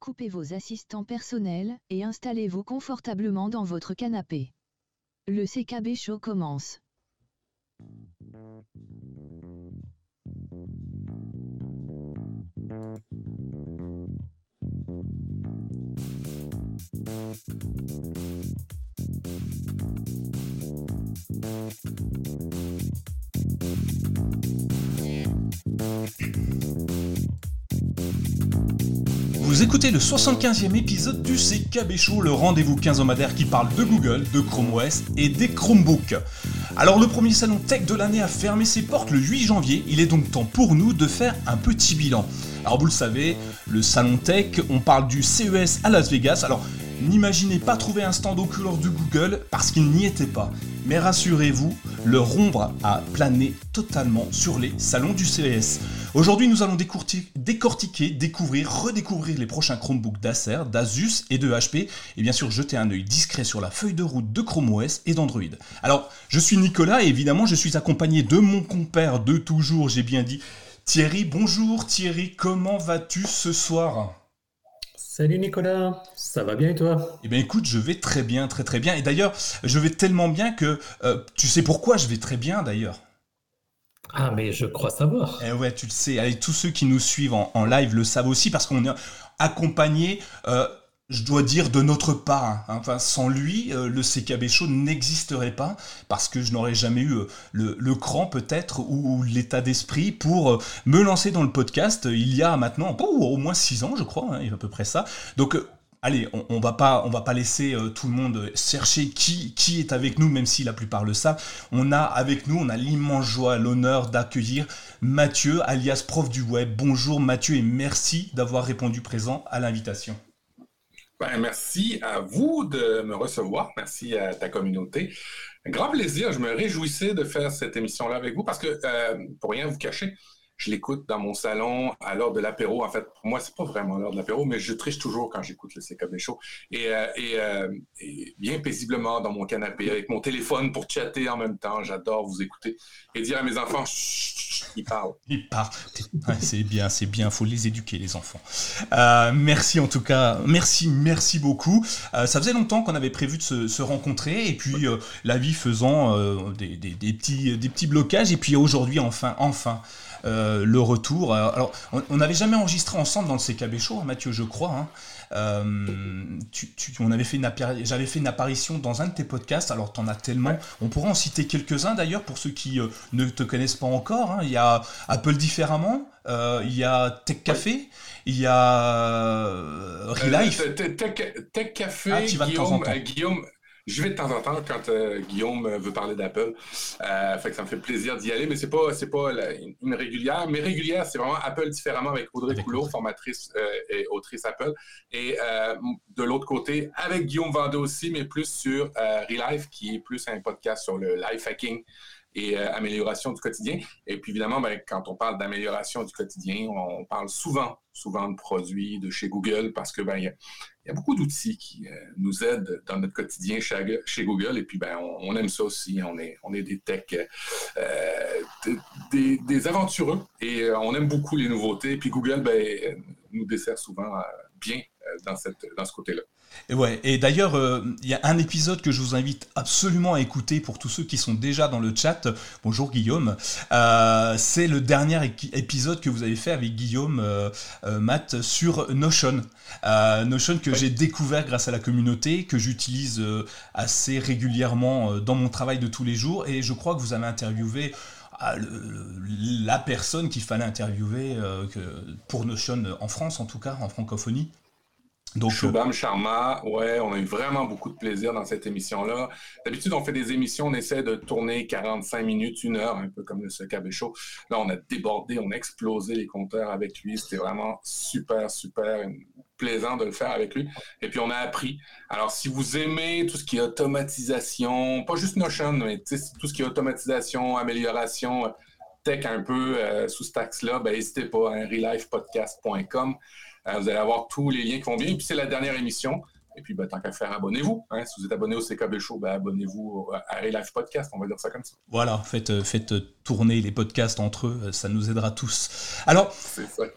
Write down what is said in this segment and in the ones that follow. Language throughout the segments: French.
coupez vos assistants personnels et installez-vous confortablement dans votre canapé. Le CKB Show commence. Vous écoutez le 75e épisode du CKB Show, le rendez-vous quinzomadaire qui parle de Google, de Chrome OS et des Chromebooks. Alors le premier salon tech de l'année a fermé ses portes le 8 janvier, il est donc temps pour nous de faire un petit bilan. Alors vous le savez, le salon tech, on parle du CES à Las Vegas, alors n'imaginez pas trouver un stand couleurs de Google parce qu'il n'y était pas. Mais rassurez-vous, le ombre a plané totalement sur les salons du CES. Aujourd'hui, nous allons décortiquer, découvrir, redécouvrir les prochains Chromebooks d'Acer, d'Asus et de HP, et bien sûr jeter un œil discret sur la feuille de route de Chrome OS et d'Android. Alors, je suis Nicolas et évidemment, je suis accompagné de mon compère de toujours, j'ai bien dit, Thierry. Bonjour Thierry, comment vas-tu ce soir? Salut Nicolas, ça va bien et toi? Eh bien écoute, je vais très bien, très très bien. Et d'ailleurs, je vais tellement bien que euh, tu sais pourquoi je vais très bien d'ailleurs? Ah, mais je crois savoir. Eh ouais, tu le sais. Allez, tous ceux qui nous suivent en, live le savent aussi parce qu'on est accompagné, euh, je dois dire, de notre part. Hein. Enfin, sans lui, euh, le CKB Show n'existerait pas parce que je n'aurais jamais eu euh, le, cran peut-être ou, l'état d'esprit pour me lancer dans le podcast il y a maintenant au moins six ans, je crois, hein, il a à peu près ça. Donc, allez, on, va pas, on va pas laisser euh, tout le monde chercher qui, qui est avec nous, même si la plupart le savent. On a avec nous, on a l'immense joie, l'honneur d'accueillir Mathieu, alias prof du web. Bonjour Mathieu et merci d'avoir répondu présent à l'invitation. Ben, merci à vous de me recevoir. Merci à ta communauté. Un grand plaisir. Je me réjouissais de faire cette émission-là avec vous parce que, euh, pour rien vous cacher, je l'écoute dans mon salon à l'heure de l'apéro. En fait, pour moi, c'est pas vraiment l'heure de l'apéro, mais je triche toujours quand j'écoute le CKB Show. Et, euh, euh, et, bien paisiblement dans mon canapé, avec mon téléphone pour chatter en même temps. J'adore vous écouter et dire à mes enfants, chut, ils parlent. Ils parlent. c'est bien, c'est bien. Faut les éduquer, les enfants. Euh, merci en tout cas. Merci, merci beaucoup. ça faisait longtemps qu'on avait prévu de se, rencontrer et puis la vie faisant des petits blocages et puis aujourd'hui, enfin, enfin. Euh, le retour. Alors, on n'avait jamais enregistré ensemble dans le CKB Show, hein, Mathieu, je crois. Hein. Euh, on avait fait une j'avais fait une apparition dans un de tes podcasts. Alors, tu en as tellement. On pourra en citer quelques-uns d'ailleurs pour ceux qui euh, ne te connaissent pas encore. Hein. Il y a Apple différemment. il y a Tech Café. Il y a Relife. Tech, Café. Ah, tu temps. Guillaume, je vais de temps en temps quand euh, Guillaume veut parler d'Apple. Euh, fait que ça me fait plaisir d'y aller, mais c'est pas c'est pas une régulière. Mais régulière, c'est vraiment Apple différemment avec Audrey Coulot, formatrice euh, et autrice Apple. Et de l'autre côté, avec Guillaume Vendée aussi, mais plus sur Relife, qui est plus un podcast sur le life hacking et amélioration du quotidien. Et puis évidemment, ben, quand on parle d'amélioration du quotidien, on parle souvent, souvent de produits de chez Google parce que ben, y a beaucoup d'outils qui euh, nous aident dans notre quotidien chez, Google. Et puis, ben, on, aime ça aussi. On est, on est des techs, euh, des, aventureux. Et euh, on aime beaucoup les nouveautés. Et puis, Google ben, nous dessert souvent bien dans, cette, dans ce côté-là. Et ouais, et d'ailleurs, euh, il y a un épisode que je vous invite absolument à écouter pour tous ceux qui sont déjà dans le chat. Bonjour Guillaume. Euh, c'est le dernier épisode que vous avez fait avec Guillaume euh, Matt sur Notion. Notion que j'ai découvert grâce à la communauté, que j'utilise assez régulièrement dans mon travail de tous les jours. Et je crois que vous avez interviewé la personne qu'il fallait interviewer pour Notion en France, en tout cas, en francophonie. Donc, Shubham Sharma, ouais, on a eu vraiment beaucoup de plaisir dans cette émission-là. D'habitude, on fait des émissions, on essaie de tourner 45 minutes, une heure, un peu comme le Secabé Show. Là, on a débordé, on a explosé les compteurs avec lui. C'était vraiment super, super plaisant de le faire avec lui. Et puis, on a appris. Alors, si vous aimez tout ce qui est automatisation, pas juste Notion, mais tout ce qui est automatisation, amélioration, tech un peu euh, sous ce taxe-là, ben, n'hésitez pas à hein, relifepodcast.com. Euh, vous allez avoir tous les liens qui vont bien. Et puis, c'est la dernière émission. Et puis, ben, tant qu'à faire, abonnez-vous. Hein. Si vous êtes abonné au CKB Show, ben, abonnez-vous à Relive Podcast, on va dire ça comme ça. Voilà, faites, euh, faites tourner les podcasts entre eux, ça nous aidera tous. Alors,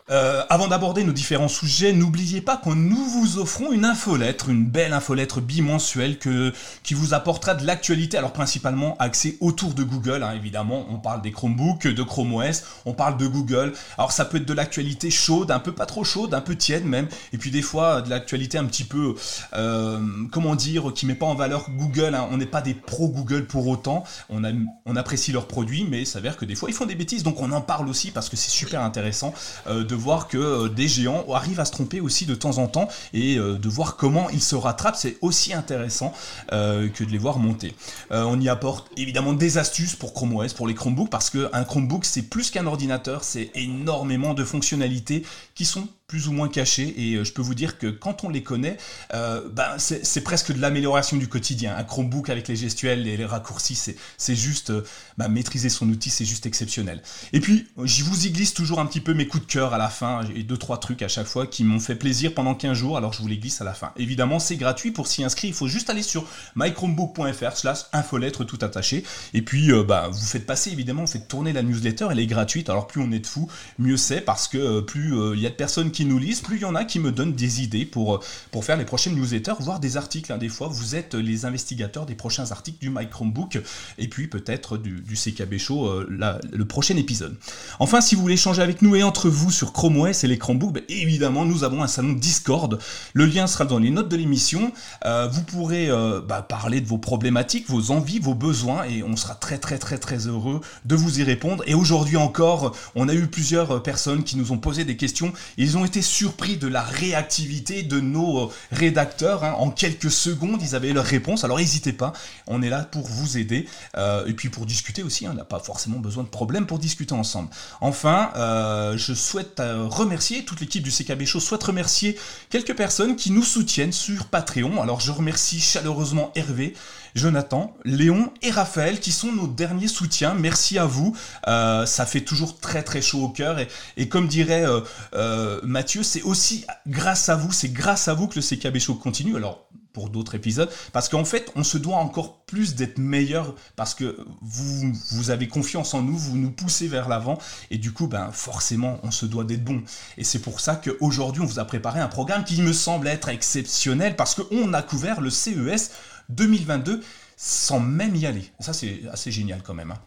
euh, avant d'aborder nos différents sujets, n'oubliez pas que nous vous offrons une infolettre, une belle infolettre bimensuelle que, qui vous apportera de l'actualité, alors principalement axée autour de Google, hein, évidemment, on parle des Chromebooks, de Chrome OS, on parle de Google, alors ça peut être de l'actualité chaude, un peu pas trop chaude, un peu tiède même, et puis des fois de l'actualité un petit peu, euh, comment dire, qui met pas en valeur Google, hein. on n'est pas des pro Google pour autant, on, a, on apprécie leurs produits, mais ça que des fois ils font des bêtises, donc on en parle aussi parce que c'est super intéressant euh, de voir que euh, des géants arrivent à se tromper aussi de temps en temps et euh, de voir comment ils se rattrapent, c'est aussi intéressant que de les voir monter. on y apporte évidemment des astuces pour Chrome OS, pour les Chromebooks, parce qu'un Chromebook c'est plus qu'un ordinateur, c'est énormément de fonctionnalités qui sont plus ou moins cachés. Et euh, je peux vous dire que quand on les connaît, euh, ben c'est presque de l'amélioration du quotidien. Un Chromebook avec les gestuels et les raccourcis, c'est juste euh, ben, maîtriser son outil, c'est juste exceptionnel. Et puis, je vous y glisse toujours un petit peu mes coups de cœur à la fin, et deux trois trucs à chaque fois qui m'ont fait plaisir pendant 15 jours, alors je vous les glisse à la fin. Évidemment, c'est gratuit. Pour s'y inscrire, il faut juste aller sur mychromebook.fr slash infolettre tout attaché. Et puis ben, vous faites passer évidemment, vous faites tourner la newsletter, elle est gratuite, alors plus on est de fou, mieux c'est parce que plus il y a de personnes qui nous lisent, plus il y en a qui me donnent des idées pour, pour faire les prochaines newsletters, voire des articles. Hein. Des fois, vous êtes les investigateurs des prochains articles du My Chromebook et puis peut-être du, CKB Show, euh, le prochain épisode. Enfin, si vous voulez échanger avec nous et entre vous sur Chrome OS et les Chromebooks, ben, évidemment, nous avons un salon Discord. Le lien sera dans les notes de l'émission. Euh, vous pourrez euh, bah, parler de vos problématiques, vos envies, vos besoins et on sera très très très très heureux de vous y répondre. Et aujourd'hui encore, on a eu plusieurs personnes qui nous ont posé des questions. Ils ont été surpris de la réactivité de nos euh, rédacteurs. Hein. En quelques secondes, ils avaient leur réponse. Alors n'hésitez pas, on est là pour vous aider euh, et puis pour discuter aussi. Hein. On n'a pas forcément besoin de problèmes pour discuter ensemble. Enfin, euh, je souhaite remercier toute l'équipe du CKB Show. Souhaite remercier quelques personnes qui nous soutiennent sur Patreon. Alors je remercie chaleureusement Hervé. Jonathan, Léon et Raphaël qui sont nos derniers soutiens. Merci à vous. Euh, ça fait toujours très très chaud au cœur. Et, comme dirait euh, euh, Mathieu, c'est aussi grâce à vous, c'est grâce à vous que le CKB Show continue. Alors, pour d'autres épisodes, parce qu'en fait, on se doit encore plus d'être meilleur parce que vous, vous avez confiance en nous, vous nous poussez vers l'avant, et du coup, ben, forcément, on se doit d'être bon. Et c'est pour ça qu'aujourd'hui, on vous a préparé un programme qui me semble être exceptionnel, parce qu'on a couvert le CES 2022 sans même y aller. Ça, c'est assez génial quand même. Hein.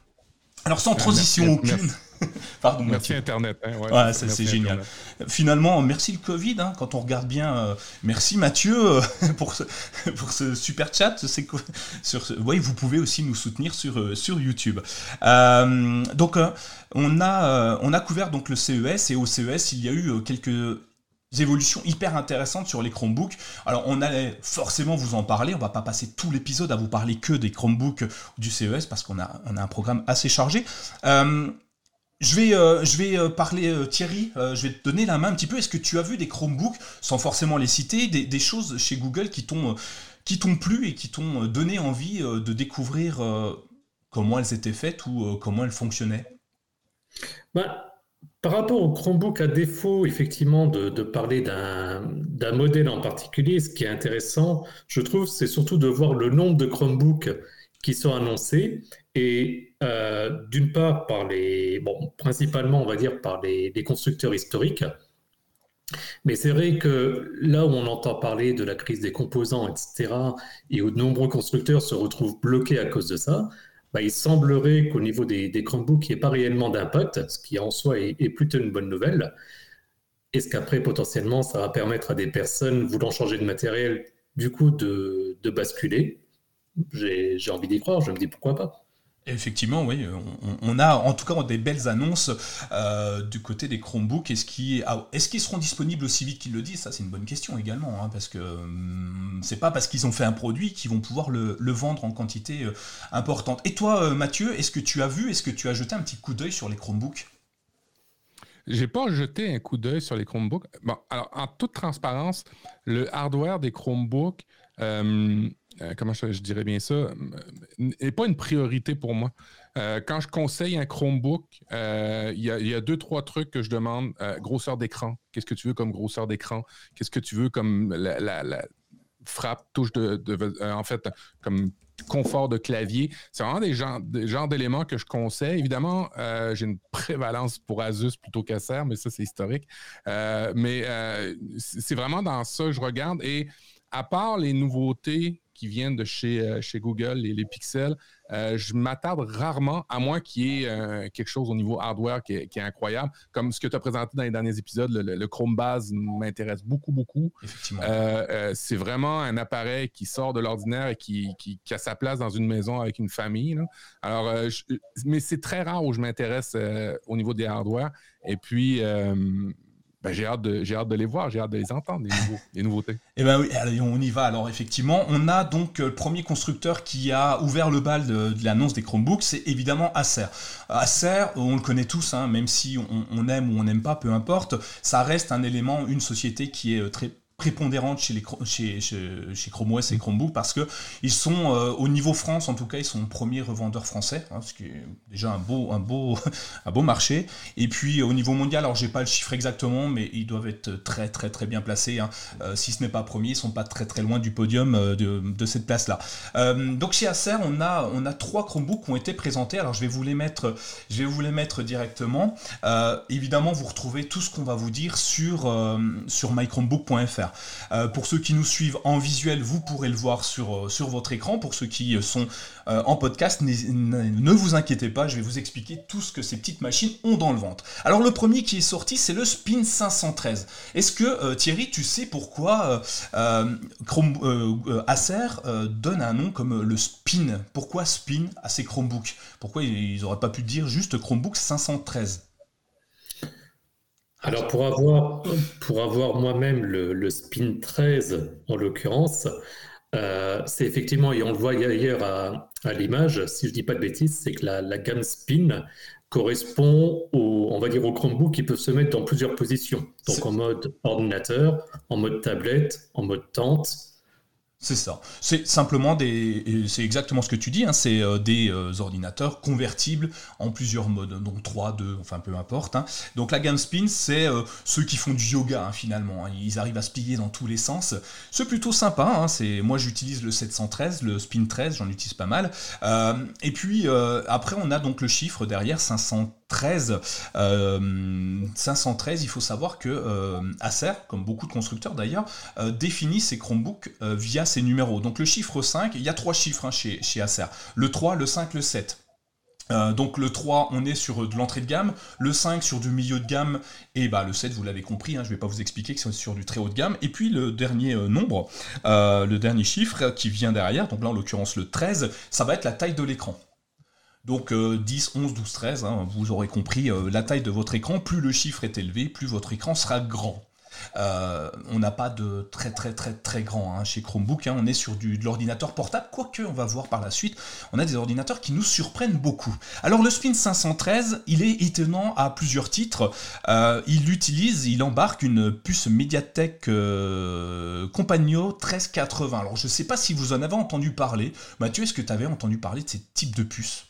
Alors, sans transition aucune. Pardon, merci Internet. Hein, ouais, c'est génial. Finalement, merci le Covid. Hein, quand on regarde bien, euh, merci Mathieu euh, pour, ce, pour ce super chat. C'est sur, oui, vous pouvez aussi nous soutenir sur, euh, sur YouTube. donc, on a, on a couvert donc le CES et au CES, il y a eu quelques évolutions hyper intéressantes sur les Chromebooks. Alors on allait forcément vous en parler, on va pas passer tout l'épisode à vous parler que des Chromebooks du CES parce qu'on a, un programme assez chargé. Euh, je vais, euh, je vais euh, parler, Thierry, je vais te donner la main un petit peu. Est-ce que tu as vu des Chromebooks, sans forcément les citer, des, choses chez Google qui t'ont, qui plu et qui t'ont donné envie de découvrir comment elles étaient faites ou comment elles fonctionnaient? Bah, par rapport au Chromebook, à défaut effectivement de, parler d'un modèle en particulier, ce qui est intéressant, je trouve, c'est surtout de voir le nombre de Chromebooks qui sont annoncés et euh, d'une part par les, bon, principalement on va dire par les, les constructeurs historiques. Mais c'est vrai que là où on entend parler de la crise des composants, etc., et où de nombreux constructeurs se retrouvent bloqués à cause de ça, bah, il semblerait qu'au niveau des, Chromebooks, il n'y ait pas réellement d'impact, ce qui en soi est, plutôt une bonne nouvelle. Est-ce qu'après, potentiellement, ça va permettre à des personnes voulant changer de matériel, du coup, de, de basculer? J'ai envie d'y croire, je me dis pourquoi pas. Effectivement, oui, on, a en tout cas des belles annonces euh, du côté des Chromebooks. Est-ce qu'ils seront disponibles aussi vite qu'ils le disent? Ça, c'est une bonne question également, hein, parce que hum, c'est pas parce qu'ils ont fait un produit qu'ils vont pouvoir le, vendre en quantité euh, importante. Et toi, euh, Mathieu, est-ce que tu as vu, est-ce que tu as jeté un petit coup d'œil sur les Chromebooks? J'ai pas jeté un coup d'œil sur les Chromebooks. Bon, alors, en toute transparence, le hardware des Chromebooks, euh, comment je, dirais bien ça, n'est pas une priorité pour moi. Euh, quand je conseille un Chromebook, euh, il y, a deux, trois trucs que je demande. grosseur d'écran. Qu'est-ce que tu veux comme grosseur d'écran? Qu'est-ce que tu veux comme la, frappe, touche de, en fait, comme confort de clavier? C'est vraiment des genres, d'éléments que je conseille. Évidemment, j'ai une prévalence pour Asus plutôt qu'Acer, mais ça, c'est historique. Mais c'est vraiment dans ça que je regarde. Et à part les nouveautés qui viennent de chez, euh, chez Google, les, les pixels, euh, je m'attarde rarement, à moins qu'il y ait euh, quelque chose au niveau hardware qui est, incroyable, comme ce que tu as présenté dans les derniers épisodes. Le, Chrome Base m'intéresse beaucoup, beaucoup. Effectivement. c'est vraiment un appareil qui sort de l'ordinaire et qui, qui, a sa place dans une maison avec une famille. Alors, mais c'est très rare où je m'intéresse au niveau des hardware. Et puis, ben, j'ai hâte, de, les voir, j'ai hâte de les entendre, les, nouveautés. Eh bien oui, allez, on y va. Alors effectivement, on a donc euh, le premier constructeur qui a ouvert le bal de, l'annonce des Chromebooks, c'est évidemment Acer. Acer, on le connaît tous, hein, même si on, on aime ou on n'aime pas, peu importe, ça reste un élément, une société qui est euh, très prépondérante chez, les, chez, chez, Chrome OS et Chromebook parce que ils sont euh, au niveau France en tout cas ils sont premiers revendeurs français hein, ce qui est déjà un beau un beau un beau marché. Et puis au niveau mondial alors j'ai pas le chiffre exactement mais ils doivent être très très très bien placés hein. euh, si ce n'est pas premier ils sont pas très très loin du podium euh, de, de, cette place là donc chez Acer on a on a trois Chromebooks qui ont été présentés. Alors je vais vous les mettre je vais vous les mettre directement. Évidemment vous retrouvez tout ce qu'on va vous dire sur sur mychromebook.fr euh, pour ceux qui nous suivent en visuel, vous pourrez le voir sur, euh, sur votre écran. Pour ceux qui euh, sont en podcast, ne vous inquiétez pas, je vais vous expliquer tout ce que ces petites machines ont dans le ventre. Alors le premier qui est sorti, c'est le Spin 513. Est-ce que Thierry, tu sais pourquoi Acer donne un nom comme le Spin? Pourquoi Spin à ces Chromebooks? Pourquoi ils n'auraient pas pu dire juste Chromebook 513 alors pour avoir, pour avoir moi-même le, Spin 13 en l'occurrence, euh, c'est effectivement, et on le voit ailleurs à, à l'image, si je ne dis pas de bêtises, c'est que la, gamme Spin correspond au, on va dire, au Chromebook qui peuvent se mettre dans plusieurs positions. Donc en mode ordinateur, en mode tablette, en mode tente, c'est ça. C'est simplement des. C'est exactement ce que tu dis, hein, c'est euh, des euh, ordinateurs convertibles en plusieurs modes, donc 3, 2, enfin peu importe. Hein. Donc la gamme Spin, c'est euh, ceux qui font du yoga hein, finalement. Ils arrivent à se plier dans tous les sens. C'est plutôt sympa. C'est Moi j'utilise le 713, le Spin 13, j'en utilise pas mal. et puis après, on a donc le chiffre derrière, 500. 13, 513, il faut savoir que euh, Acer, comme beaucoup de constructeurs d'ailleurs, euh, définit ses Chromebooks euh, via ces numéros. Donc le chiffre 5, il y a trois chiffres hein, chez, chez Acer. Le 3, le 5, le 7. donc le 3, on est sur de l'entrée de gamme, le 5 sur du milieu de gamme, et bah, le 7, vous l'avez compris, hein, je ne vais pas vous expliquer que c'est sur du très haut de gamme. Et puis le dernier nombre, le dernier chiffre qui vient derrière, donc là en l'occurrence le 13, ça va être la taille de l'écran. Donc 10, 11, 12, 13, vous aurez compris euh, la taille de votre écran. Plus le chiffre est élevé, plus votre écran sera grand. Euh, on n'a pas de très très très très grand hein, chez Chromebook, hein. on est sur du, de l'ordinateur portable, quoique on va voir par la suite, on a des ordinateurs qui nous surprennent beaucoup. Alors le Spin 513, il est étonnant à plusieurs titres, euh, il utilise, il embarque une puce Mediatek Compagno 1380. Alors je ne sais pas si vous en avez entendu parler, Mathieu, est-ce que tu avais entendu parler de ces types de puces?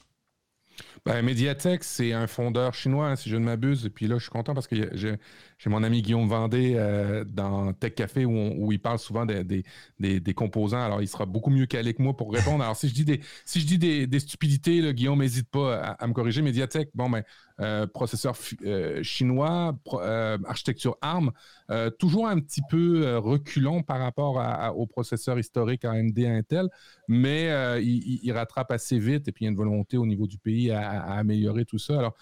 Ben, Mediatek, c'est un fondeur chinois, hein, si je ne m'abuse. Et puis là, je suis content parce que j'ai mon ami Guillaume Vendée euh, dans Tech Café où, il parle souvent des, composants. Alors, il sera beaucoup mieux calé que moi pour répondre. Alors, si je dis des, si je dis des, stupidités, Guillaume n'hésite pas à, me corriger. Mediatek, bon, ben, euh, processeur euh, chinois, architecture ARM, toujours un petit peu reculant par rapport au processeur historique AMD Intel, mais il, rattrape assez vite et puis il y a une volonté au niveau du pays à à, améliorer tout ça. Alors,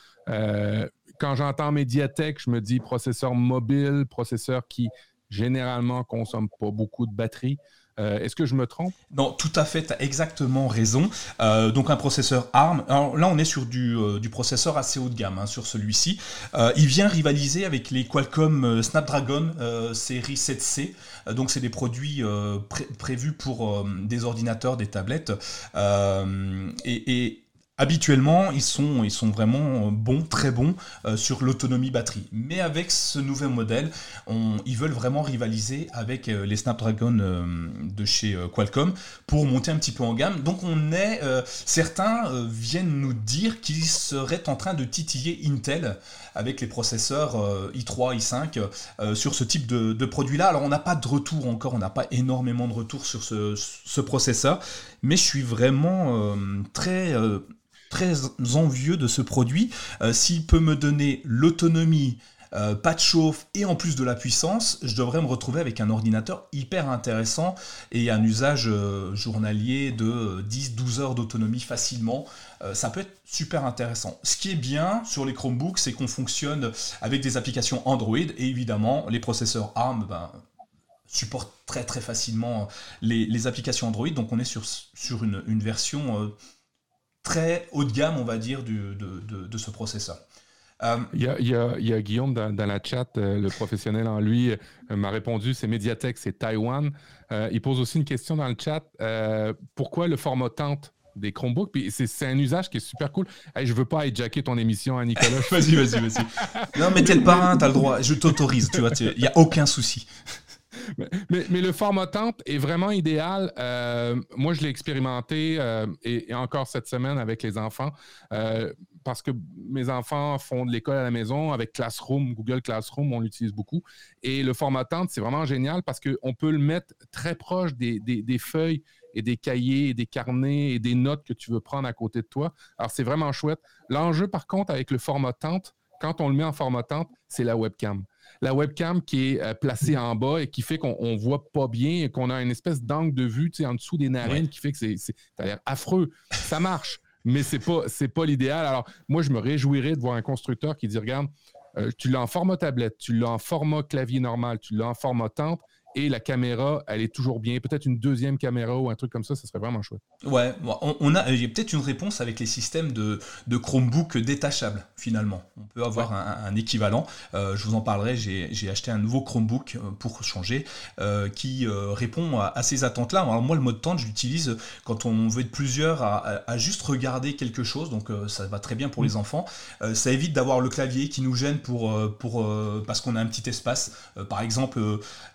quand j'entends médiathèque, je me dis processeur mobile, processeur qui généralement consomme pas beaucoup de batterie. Euh, est-ce que je me trompe? Non, tout à fait, tu as exactement raison. Euh, donc un processeur ARM, alors là on est sur du, processeur assez haut de gamme hein, sur celui-ci. il vient rivaliser avec les Qualcomm Snapdragon série 7C. donc c'est des produits prévus pour des ordinateurs, des tablettes. et habituellement, ils sont, ils sont vraiment bons, très bons euh, sur l'autonomie batterie. Mais avec ce nouvel modèle, ils veulent vraiment rivaliser avec euh, les Snapdragon euh, de chez Qualcomm pour monter un petit peu en gamme. Donc on est, certains viennent nous dire qu'ils seraient en train de titiller Intel avec les processeurs i3, i5 sur ce type de, produit-là. Alors on n'a pas de retour encore, on n'a pas énormément de retour sur ce, ce processeur, mais je suis vraiment très très envieux de ce produit. Euh, s'il peut me donner l'autonomie, euh, pas de chauffe et en plus de la puissance, je devrais me retrouver avec un ordinateur hyper intéressant et un usage euh, journalier de 10-12 heures d'autonomie facilement. ça peut être super intéressant. Ce qui est bien sur les Chromebooks, c'est qu'on fonctionne avec des applications Android et évidemment les processeurs ARM ben, supportent très très facilement les, applications Android. Donc on est sur, sur une, une version très haut de gamme, on va dire, de, de, ce processeur. Euh, il, y a, il, y a, Guillaume dans, la chat, euh, le professionnel en lui, euh, m'a répondu c'est Mediatek, c'est Taïwan. il pose aussi une question dans le chat pourquoi le format tente des Chromebooks? Puis c'est un usage qui est super cool. Hey, je veux pas hijacker ton émission, hein, Nicolas. vas-y, vas-y, vas-y. Non, mais t'es le parrain, t'as le droit. Je t'autorise, tu vois. Il n'y a aucun souci mais, le format tente est vraiment idéal. Euh, moi, je l'ai expérimenté euh, et, encore cette semaine avec les enfants euh, parce que mes enfants font de l'école à la maison avec Classroom, Google Classroom, on l'utilise beaucoup. Et le format tente, c'est vraiment génial parce qu'on peut le mettre très proche des, des, feuilles et des cahiers et des carnets et des notes que tu veux prendre à côté de toi. Alors, c'est vraiment chouette. L'enjeu, par contre, avec le format tente, quand on le met en format tente, c'est la webcam la webcam qui est euh, placée en bas et qui fait qu'on ne voit pas bien et qu'on a une espèce d'angle de vue en dessous des narines qui fait que c'est, ça a l'air affreux. Ça marche, mais ce n'est pas, pas l'idéal. Alors, moi, je me réjouirais de voir un constructeur qui dit regarde, euh, tu l'as en format tablette, tu l'as en format clavier normal, tu l'as en format tente, et la caméra, elle est toujours bien. Peut-être une deuxième caméra ou un truc comme ça, ça serait vraiment chouette. Ouais, on, a, y a peut-être une réponse avec les systèmes de, de Chromebook détachables, finalement. On peut avoir un, équivalent. Euh, je vous en parlerai, j'ai acheté un nouveau Chromebook euh, pour changer, euh, qui répond à, ces attentes-là. Alors moi, le mode tente, je l'utilise quand on veut être plusieurs à, juste regarder quelque chose, donc ça va très bien pour les mm. enfants. ça évite d'avoir le clavier qui nous gêne pour, pour, parce qu'on a un petit espace. par exemple,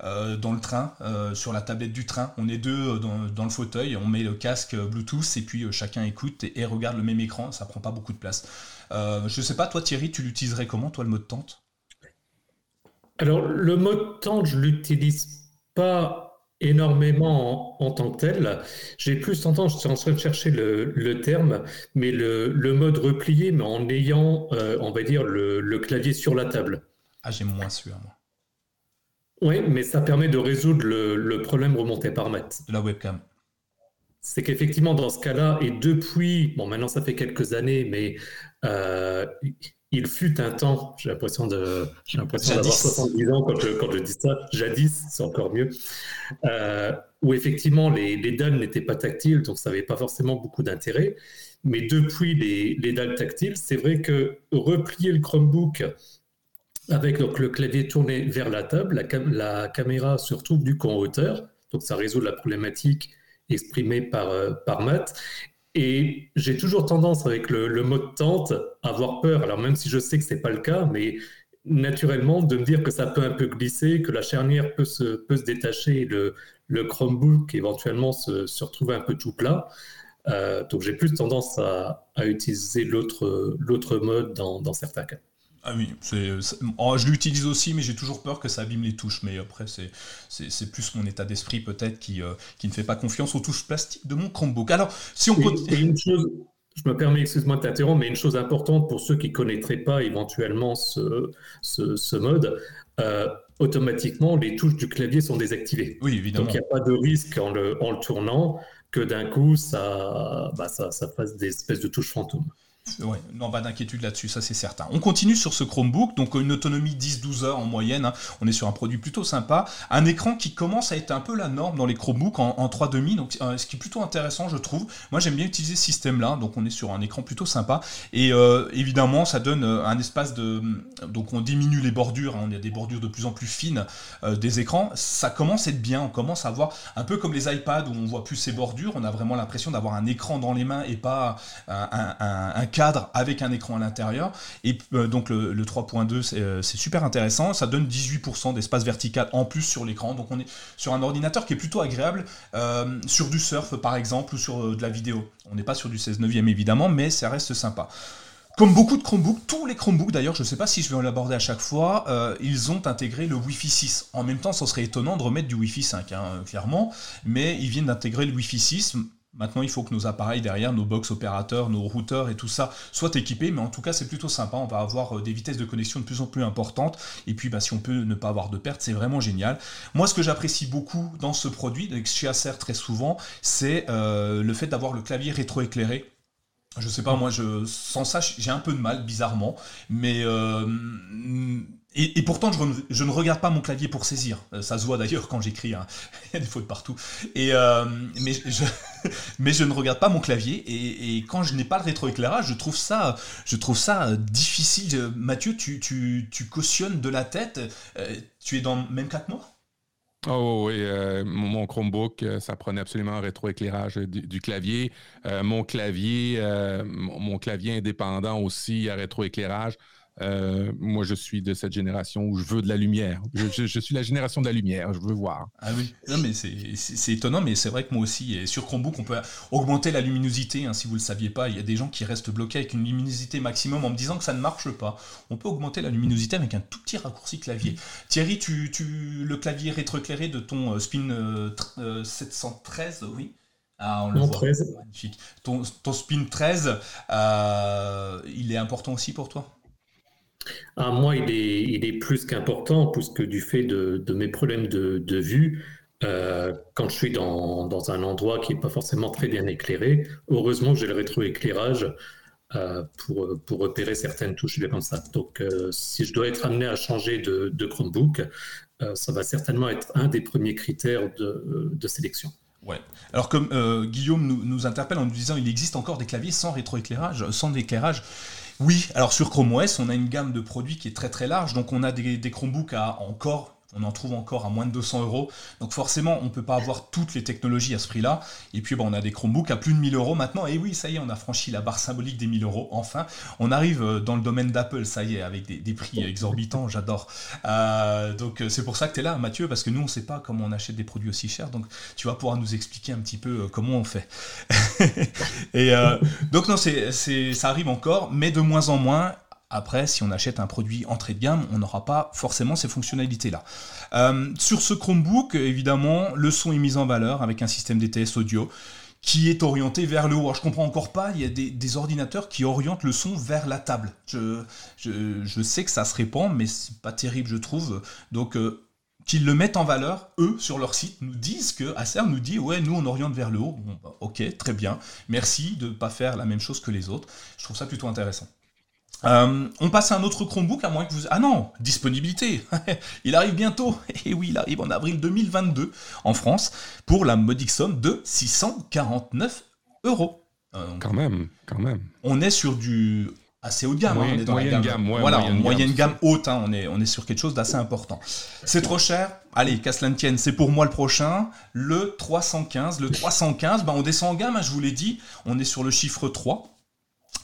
dans le train, euh, sur la tablette du train. On est deux euh, dans, le fauteuil, on met le casque euh, Bluetooth et puis chacun écoute et, regarde le même écran, ça prend pas beaucoup de place. je sais pas, toi Thierry, tu l'utiliserais comment, toi, le mode tente? Alors, le mode tente, je l'utilise pas énormément en, tant que tel. J'ai plus tendance, je suis en train de chercher le, terme, mais le, mode replié, mais en ayant, on va dire, le, clavier sur la table. Ah, j'ai moins sûr, moi. Oui, mais ça permet de résoudre le, problème remonté par Matt. La webcam. C'est qu'effectivement, dans ce cas-là, et depuis, bon, maintenant ça fait quelques années, mais euh, il fut un temps, j'ai l'impression de, j'ai l'impression d'avoir 70 ans quand je, quand je dis ça, jadis, c'est encore mieux, euh, où effectivement les, les dalles n'étaient pas tactiles, donc ça n'avait pas forcément beaucoup d'intérêt. Mais depuis les, les dalles tactiles, c'est vrai que replier le Chromebook avec donc, le clavier tourné vers la table, la, caméra se retrouve du coup en hauteur, donc ça résout la problématique exprimée par, euh, par Matt. Et j'ai toujours tendance avec le, mode tente à avoir peur, alors même si je sais que ce n'est pas le cas, mais naturellement de me dire que ça peut un peu glisser, que la charnière peut se, peut se détacher et le, le Chromebook éventuellement se, se retrouver un peu tout plat. Euh, donc j'ai plus tendance à, utiliser l'autre mode dans certains cas. Ah oui, c'est, oh, je l'utilise aussi, mais j'ai toujours peur que ça abîme les touches. Mais après, c'est, c'est, plus mon état d'esprit peut-être qui, euh, qui ne fait pas confiance aux touches plastiques de mon Chromebook. Alors, si on continue... une chose, je me permets, excuse-moi de t'interrompre, mais une chose importante pour ceux qui ne connaîtraient pas éventuellement ce, ce, mode, euh, automatiquement, les touches du clavier sont désactivées. Oui, évidemment. Donc, il n'y a pas de risque en le, en le tournant que d'un coup, ça, bah, ça, ça fasse des espèces de touches fantômes Ouais, non, pas d'inquiétude là-dessus, ça c'est certain. On continue sur ce Chromebook, donc une autonomie 10-12 heures en moyenne. Hein. On est sur un produit plutôt sympa. Un écran qui commence à être un peu la norme dans les Chromebooks en, 3,5, donc euh, ce qui est plutôt intéressant, je trouve. Moi j'aime bien utiliser ce système-là, donc on est sur un écran plutôt sympa. Et euh, évidemment, ça donne euh, un espace de. Donc on diminue les bordures, hein. on a des bordures de plus en plus fines des écrans. Ça commence à être bien, on commence à voir un peu comme les iPads où on voit plus ces bordures, on a vraiment l'impression d'avoir un écran dans les mains et pas un, un, un cadre avec un écran à l'intérieur. Et euh, donc le, 3.2, euh, c'est super intéressant. Ça donne 18% d'espace vertical en plus sur l'écran. Donc on est sur un ordinateur qui est plutôt agréable euh, sur du surf par exemple ou sur de la vidéo. On n'est pas sur du 16 neuvième évidemment, mais ça reste sympa. Comme beaucoup de Chromebooks, tous les Chromebooks d'ailleurs, je ne sais pas si je vais l'aborder à chaque fois, ils ont intégré le Wi-Fi 6. En même temps, ça serait étonnant de remettre du Wi-Fi 5, hein, clairement, mais ils viennent d'intégrer le Wi-Fi 6. Maintenant, il faut que nos appareils derrière, nos box opérateurs, nos routeurs et tout ça soient équipés, mais en tout cas, c'est plutôt sympa. On va avoir euh, des vitesses de connexion de plus en plus importantes. Et puis, bah, si on peut ne pas avoir de perte, c'est vraiment génial. Moi, ce que j'apprécie beaucoup dans ce produit, chez Acer très souvent, c'est euh, le fait d'avoir le clavier rétroéclairé. Je sais pas, moi, je, sans ça, j'ai un peu de mal, bizarrement. Mais euh, et, pourtant, je, ne regarde pas mon clavier pour saisir. Euh, ça se voit d'ailleurs quand j'écris. Hein. Il y a des fautes partout. Et, euh, mais, je, ne regarde pas mon clavier. Et, quand je n'ai pas le rétroéclairage, je trouve ça, ça difficile. Mathieu, tu, cautionnes de la tête. tu es dans même cas que moi? Oh oui, mon Chromebook, ça prenait absolument un rétroéclairage du, clavier. mon clavier, mon clavier indépendant aussi à rétroéclairage. Euh, moi, je suis de cette génération où je veux de la lumière. Je, suis la génération de la lumière, je veux voir. Ah oui, non, mais c'est étonnant, mais c'est vrai que moi aussi, et sur Chromebook, on peut augmenter la luminosité, hein, si vous ne le saviez pas. Il y a des gens qui restent bloqués avec une luminosité maximum en me disant que ça ne marche pas. On peut augmenter la luminosité avec un tout petit raccourci clavier. Thierry, tu, tu le clavier rétroéclairé de ton euh, Spin 713, euh, oui ah, on le voit. 13. Magnifique. Ton, ton Spin 13, il est important aussi pour toi? Ah, moi, il est, plus qu'important, puisque du fait de, mes problèmes de, vue, euh, quand je suis dans, un endroit qui n'est pas forcément très bien éclairé, heureusement j'ai le rétroéclairage euh, pour, repérer certaines touches comme ça. Donc, euh, si je dois être amené à changer de, Chromebook, ça va certainement être un des premiers critères de, de sélection. Ouais. Alors comme Guillaume nous, nous, interpelle en nous disant il existe encore des claviers sans rétroéclairage, sans éclairage. Oui, alors sur Chrome OS, on a une gamme de produits qui est très très large, donc on a des, des Chromebooks à encore on en trouve encore à moins de 200 euros. Donc forcément, on ne peut pas avoir toutes les technologies à ce prix-là. Et puis, on a des Chromebooks à plus de 1000 euros maintenant. Et oui, ça y est, on a franchi la barre symbolique des 1000 euros. Enfin, on arrive euh, dans le domaine d'Apple, ça y est, avec des, prix exorbitants. J'adore. Euh, donc euh, c'est pour ça que tu es là, Mathieu, parce que nous, on ne sait pas comment on achète des produits aussi chers. Donc tu vas pouvoir nous expliquer un petit peu comment on fait. et donc non, ça arrive encore, mais de moins en moins. Après, si on achète un produit entrée de gamme, on n'aura pas forcément ces fonctionnalités-là. Euh, sur ce Chromebook, évidemment, le son est mis en valeur avec un système DTS audio qui est orienté vers le haut. Alors, je comprends encore pas, il y a des, ordinateurs qui orientent le son vers la table. Je, sais que ça se répand, mais c'est pas terrible, je trouve. Donc, euh, qu'ils le mettent en valeur, eux, sur leur site, nous disent que Acer nous dit ouais, nous on oriente vers le haut. Bah, ok, très bien. Merci de ne pas faire la même chose que les autres. Je trouve ça plutôt intéressant. Euh, on passe à un autre Chromebook, à moins que vous... Ah non, disponibilité Il arrive bientôt Et oui, il arrive en avril 2022 en France pour la modique somme de 649 euros. Euh, quand même, quand même. On est sur du assez haut de gamme. Hein, on est dans moyenne gamme. voilà, moyenne, gamme, haute, hein, on, est, on est sur quelque chose d'assez important. C'est trop cher Allez, qu'à cela ne tienne, c'est pour moi le prochain, le 315. Le 315, ben on descend en gamme, hein, je vous l'ai dit, on est sur le chiffre 3.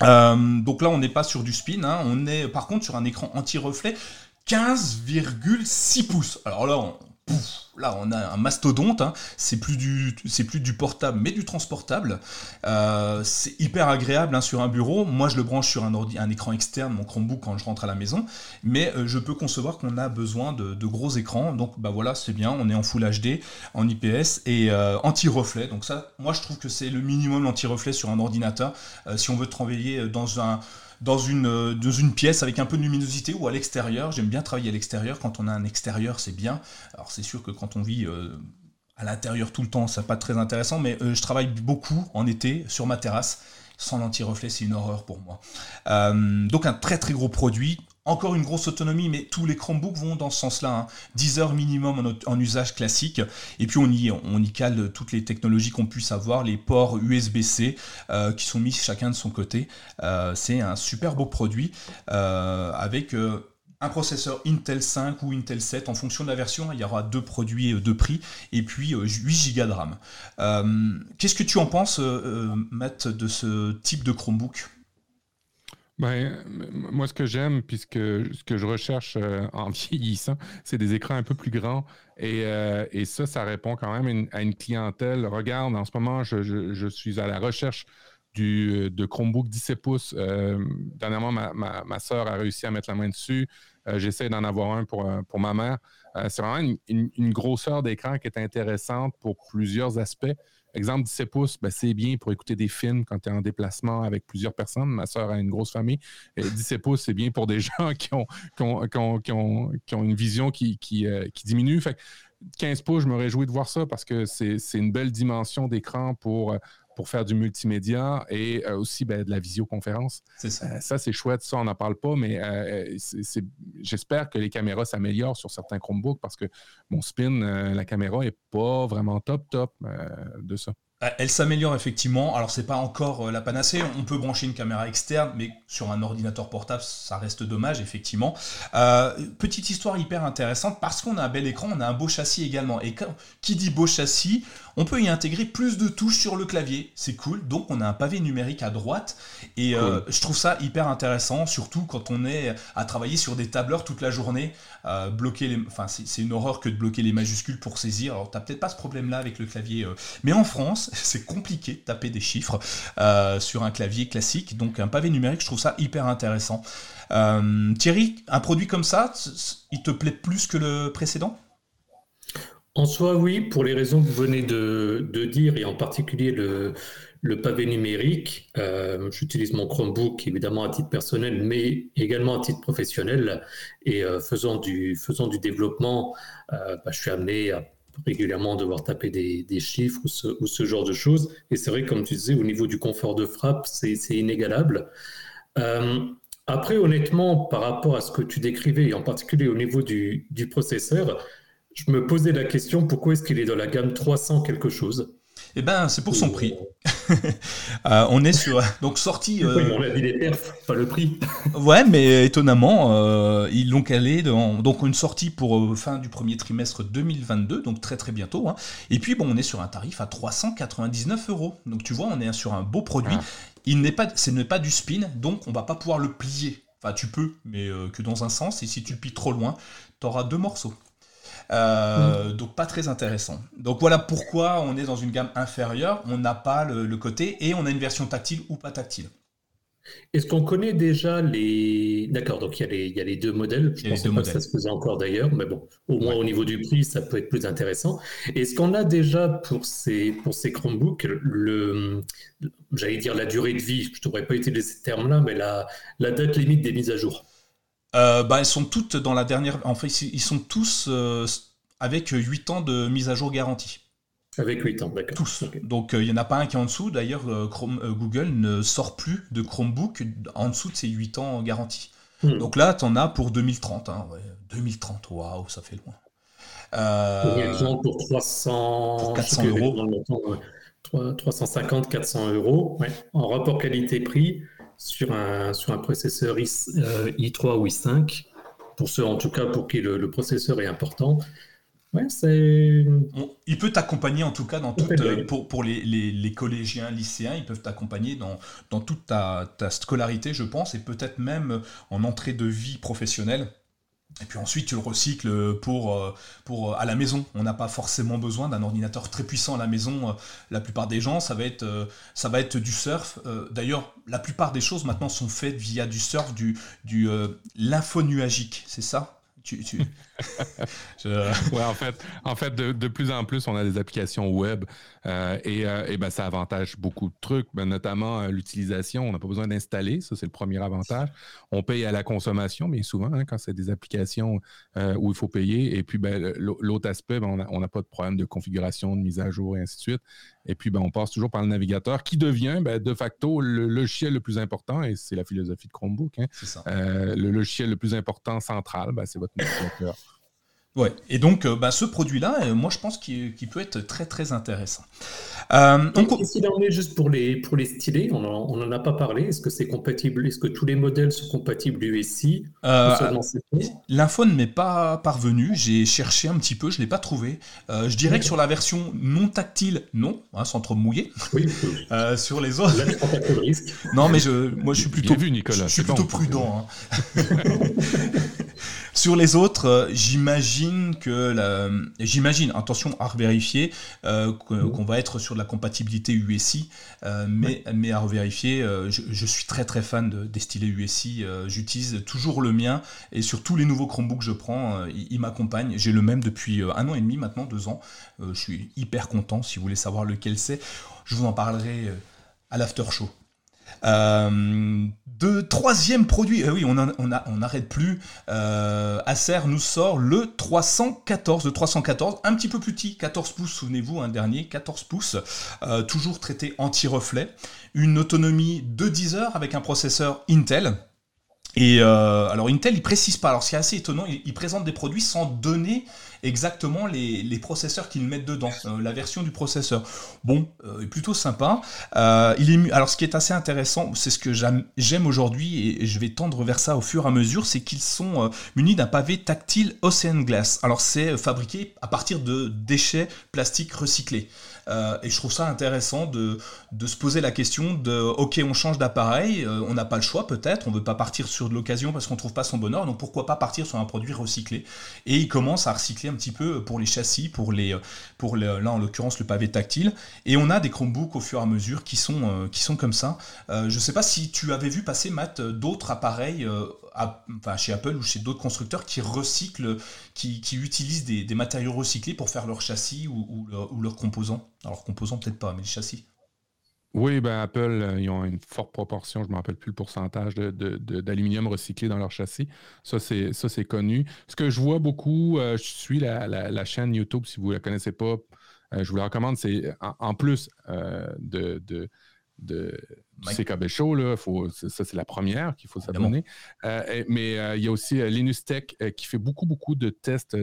Euh, donc là, on n'est pas sur du spin, hein. on est par contre sur un écran anti-reflet 15,6 pouces. Alors là, là, on a un mastodonte. Hein. C'est plus du, plus du portable, mais du transportable. Euh, c'est hyper agréable hein, sur un bureau. Moi, je le branche sur un, ordi, un écran externe, mon Chromebook, quand je rentre à la maison. Mais euh, je peux concevoir qu'on a besoin de, gros écrans. Donc, bah voilà, c'est bien. On est en Full HD, en IPS et euh, anti-reflet. Donc ça, moi, je trouve que c'est le minimum anti-reflet sur un ordinateur. si on veut travailler dans un dans une, euh, dans une pièce avec un peu de luminosité ou à l'extérieur. J'aime bien travailler à l'extérieur. Quand on a un extérieur, c'est bien. Alors c'est sûr que quand on vit euh, à l'intérieur tout le temps, c'est pas très intéressant, mais euh, je travaille beaucoup en été sur ma terrasse. Sans anti-reflet, c'est une horreur pour moi. donc un très très gros produit encore une grosse autonomie, mais tous les Chromebooks vont dans ce sens-là. 10 hein. heures minimum en, usage classique. Et puis on y, cale toutes les technologies qu'on puisse avoir, les ports USB-C euh, qui sont mis chacun de son côté. Euh, c'est un super beau produit euh, avec un processeur Intel 5 ou Intel 7 en fonction de la version. Il y aura deux produits de prix et puis 8 Go de RAM. Qu'est-ce que tu en penses, Matt, de ce type de Chromebook? Ben, moi, ce que j'aime, puisque ce que je recherche euh, en vieillissant, c'est des écrans un peu plus grands. Et, euh, et ça, ça répond quand même à une clientèle. Regarde, en ce moment, je, je, suis à la recherche du, de Chromebook 17 pouces. Euh, dernièrement, ma, ma, ma, soeur a réussi à mettre la main dessus. J'essaie d'en avoir un pour, pour ma mère. c'est vraiment une, une grosseur d'écran qui est intéressante pour plusieurs aspects. Exemple, 17 pouces, ben, c'est bien pour écouter des films quand tu es en déplacement avec plusieurs personnes. Ma soeur a une grosse famille. Et 17 pouces, c'est bien pour des gens qui ont, qui ont, une vision qui, qui, euh, diminue. Fait 15 pouces, je me réjouis de voir ça parce que c'est une belle dimension d'écran pour euh, pour faire du multimédia et euh, aussi ben, de la visioconférence. C'est ça. Euh, ça, c'est chouette. Ça, on n'en parle pas, mais euh, j'espère que les caméras s'améliorent sur certains Chromebooks parce que mon spin, la caméra n'est pas vraiment top, top de ça. Elle s'améliore effectivement. Alors c'est pas encore la panacée. On peut brancher une caméra externe, mais sur un ordinateur portable, ça reste dommage effectivement. Euh, petite histoire hyper intéressante parce qu'on a un bel écran, on a un beau châssis également. Et qui dit beau châssis, on peut y intégrer plus de touches sur le clavier. C'est cool. Donc on a un pavé numérique à droite et je trouve ça hyper intéressant, surtout quand on est à travailler sur des tableurs toute la journée. bloquer les, enfin c'est une horreur que de bloquer les majuscules pour saisir. Alors t'as peut-être pas ce problème-là avec le clavier, mais en France c'est compliqué de taper des chiffres euh, sur un clavier classique. Donc un pavé numérique, je trouve ça hyper intéressant. Euh, Thierry, un produit comme ça, il te plaît plus que le précédent? En soi, oui, pour les raisons que vous venez de, dire, et en particulier le, pavé numérique. Euh, j'utilise mon Chromebook évidemment à titre personnel, mais également à titre professionnel. Et faisant, du, faisant du développement, bah, je suis amené à régulièrement devoir taper des, chiffres ou ce, genre de choses. Et c'est vrai, comme tu disais, au niveau du confort de frappe, c'est inégalable. Euh, après, honnêtement, par rapport à ce que tu décrivais, et en particulier au niveau du processeur, je me posais la question pourquoi est-ce qu'il est dans la gamme 300 quelque chose? Eh ben, c'est pour son prix. Euh, on est sur donc sorti. Euh... on a dit les perfs, pas le prix. ouais, mais étonnamment, euh, ils l'ont calé dans donc une sortie pour euh, fin du premier trimestre 2022, donc très très bientôt. Hein. Et puis bon, on est sur un tarif à 399 euros. Donc tu vois, on est sur un beau produit. Ah. Il n'est pas, ce n'est pas du spin, donc on va pas pouvoir le plier. Enfin, tu peux, mais que dans un sens. Et si tu le plies trop loin, tu auras deux morceaux. Euh, donc pas très intéressant. Donc voilà pourquoi on est dans une gamme inférieure, on n'a pas le, côté et on a une version tactile ou pas tactile. Est-ce qu'on connaît déjà les... D'accord, donc il y, a les, il y, a les, deux modèles. Je pense pas que ça se faisait encore d'ailleurs, mais bon, au moins au niveau du prix, ça peut être plus intéressant. Est-ce qu'on a déjà pour ces, pour ces Chromebooks, le, j'allais dire la durée de vie, je ne devrais pas utiliser ce terme-là, mais la, la date limite des mises à jour? Euh, bah, elles sont toutes dans la dernière. En fait, ils sont tous euh, avec 8 ans de mise à jour garantie. Avec 8 ans, d'accord. Tous. Donc il n'y en a pas un qui est en dessous. D'ailleurs, euh, Google ne sort plus de Chromebook en dessous de ces 8 ans garantie. Hmm. Donc là, tu en as pour 2030. 2030, hein, waouh, ça fait loin. Euh, pour 300... Pour 400 euros. 350, 400 euros. En rapport qualité-prix, sur un, sur un processeur I, 3 euh, ou i5, pour ceux en tout cas pour qui le, processeur est important. Ouais, c'est... il peut t'accompagner en tout cas dans toute, euh, pour, pour les, les, les, collégiens, lycéens, ils peuvent t'accompagner dans, dans toute ta, ta, scolarité, je pense, et peut-être même en entrée de vie professionnelle. Et puis ensuite, tu le recycles pour, euh, pour euh, à la maison. On n'a pas forcément besoin d'un ordinateur très puissant à la maison. Euh, la plupart des gens, ça va être, ça va être du surf. D'ailleurs, la plupart des choses maintenant sont faites via du surf, du, du l'info nuagique. C'est ça? ouais, en fait, en fait de, plus en plus, on a des applications web euh, et, euh, et ben, ça avantage beaucoup de trucs, ben, notamment euh, l'utilisation. On n'a pas besoin d'installer, ça c'est le premier avantage. On paye à la consommation, bien souvent, hein, quand c'est des applications où il faut payer. Et puis ben, l'autre aspect, ben, on n'a pas de problème de configuration, de mise à jour et ainsi de suite. Et puis ben, on passe toujours par le navigateur qui devient ben, de facto le logiciel le plus important, et c'est la philosophie de Chromebook. Hein. le logiciel le plus important central, ben, c'est votre navigateur. Ouais, et donc euh, bah, ce produit-là, euh, moi je pense qu'il peut être très très intéressant. Euh, donc, Qu'est-ce qu'il en est juste pour les, pour les stylés On n'en a pas parlé. Est-ce que c'est compatible Est-ce que tous les modèles sont compatibles USI L'info ne m'est pas parvenue. J'ai cherché un petit peu, je ne l'ai pas trouvé. je dirais que sur la version non tactile, non, hein, sans trop mouiller. Oui. sur les autres. non, mais je, moi je suis plutôt, vu, Nicolas. Je, suis plutôt prudent. Hein. Sur les autres, euh, j'imagine que la... j'imagine, attention à revérifier, euh, qu'on va être sur de la compatibilité USI, euh, mais, mais à revérifier, je, suis très très fan de, des stylés USI, j'utilise toujours le mien et sur tous les nouveaux Chromebooks que je prends, ils, m'accompagnent. J'ai le même depuis un an et demi maintenant, deux ans. je suis hyper content. Si vous voulez savoir lequel c'est, je vous en parlerai à l'after show. Euh, de troisième produit, euh, oui, on n'arrête plus. Euh, Acer nous sort le 314, le 314, un petit peu plus petit, 14 pouces, souvenez-vous, un dernier, 14 pouces, toujours traité anti-reflet, une autonomie de 10 heures avec un processeur Intel. Et alors Intel, il précise pas. Alors ce qui est assez étonnant, il, il présente des produits sans donner exactement les, processeurs qu'ils mettent dedans, euh, la version du processeur. Bon, euh, plutôt sympa. Euh, il est, alors ce qui est assez intéressant, c'est ce que j'aime aujourd'hui et je vais tendre vers ça au fur et à mesure, c'est qu'ils sont munis d'un pavé tactile Ocean Glass. Alors c'est fabriqué à partir de déchets plastiques recyclés. Euh, et je trouve ça intéressant de, de, se poser la question de ok on change d'appareil, euh, on n'a pas le choix peut-être, on veut pas partir sur de l'occasion parce qu'on trouve pas son bonheur, donc pourquoi pas partir sur un produit recyclé Et il commence à recycler un petit peu pour les châssis, pour les pour là en l'occurrence le pavé tactile. Et on a des Chromebooks au fur et à mesure qui sont euh, qui sont comme ça. je sais pas si tu avais vu passer Matt d'autres appareils enfin, chez Apple ou chez d'autres constructeurs qui recyclent, qui, utilisent des, matériaux recyclés pour faire leurs châssis ou, leurs composants. Alors composants peut-être pas, mais les châssis. Oui, ben Apple, euh, ils ont une forte proportion, je ne me rappelle plus le pourcentage d'aluminium de, recyclé dans leur châssis. Ça, c'est connu. Ce que je vois beaucoup, euh, je suis la, la, chaîne YouTube, si vous ne la connaissez pas, euh, je vous la recommande, c'est en, plus de, de CKB Show, là, faut, ça c'est la première qu'il faut s'abonner. Euh, mais euh, il y a aussi euh, Linus Tech qui fait beaucoup, beaucoup de tests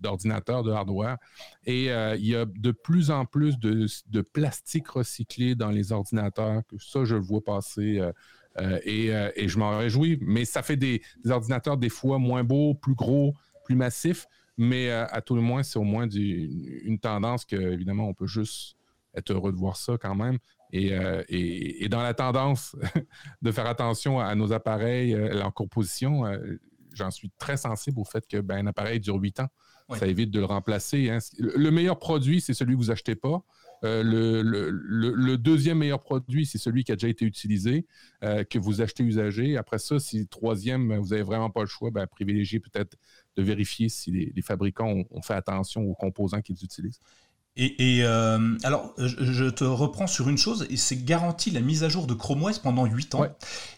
d'ordinateurs, de, hardware. Et il y a de plus en plus de, plastique recyclé dans les ordinateurs. Ça, je le vois passer. Et, je m'en réjouis. Mais ça fait des, ordinateurs des fois moins beaux, plus gros, plus massifs. Mais à tout le moins, c'est au moins une tendance que, évidemment, on peut juste être heureux de voir ça quand même. Euh, et, dans la tendance de faire attention à nos appareils, euh, leur composition, euh, j'en suis très sensible au fait que ben, un appareil dure 8 ans. Ça évite de le remplacer. Hein. Le meilleur produit, c'est celui que vous achetez pas. le, deuxième meilleur produit, c'est celui qui a déjà été utilisé, que vous achetez usagé. Après ça, si le troisième, vous n'avez vraiment pas le choix, ben, privilégiez peut-être de vérifier si les, fabricants ont, fait attention aux composants qu'ils utilisent. Et, euh, alors, je, te reprends sur une chose, et c'est garanti la mise à jour de Chrome OS pendant 8 ans,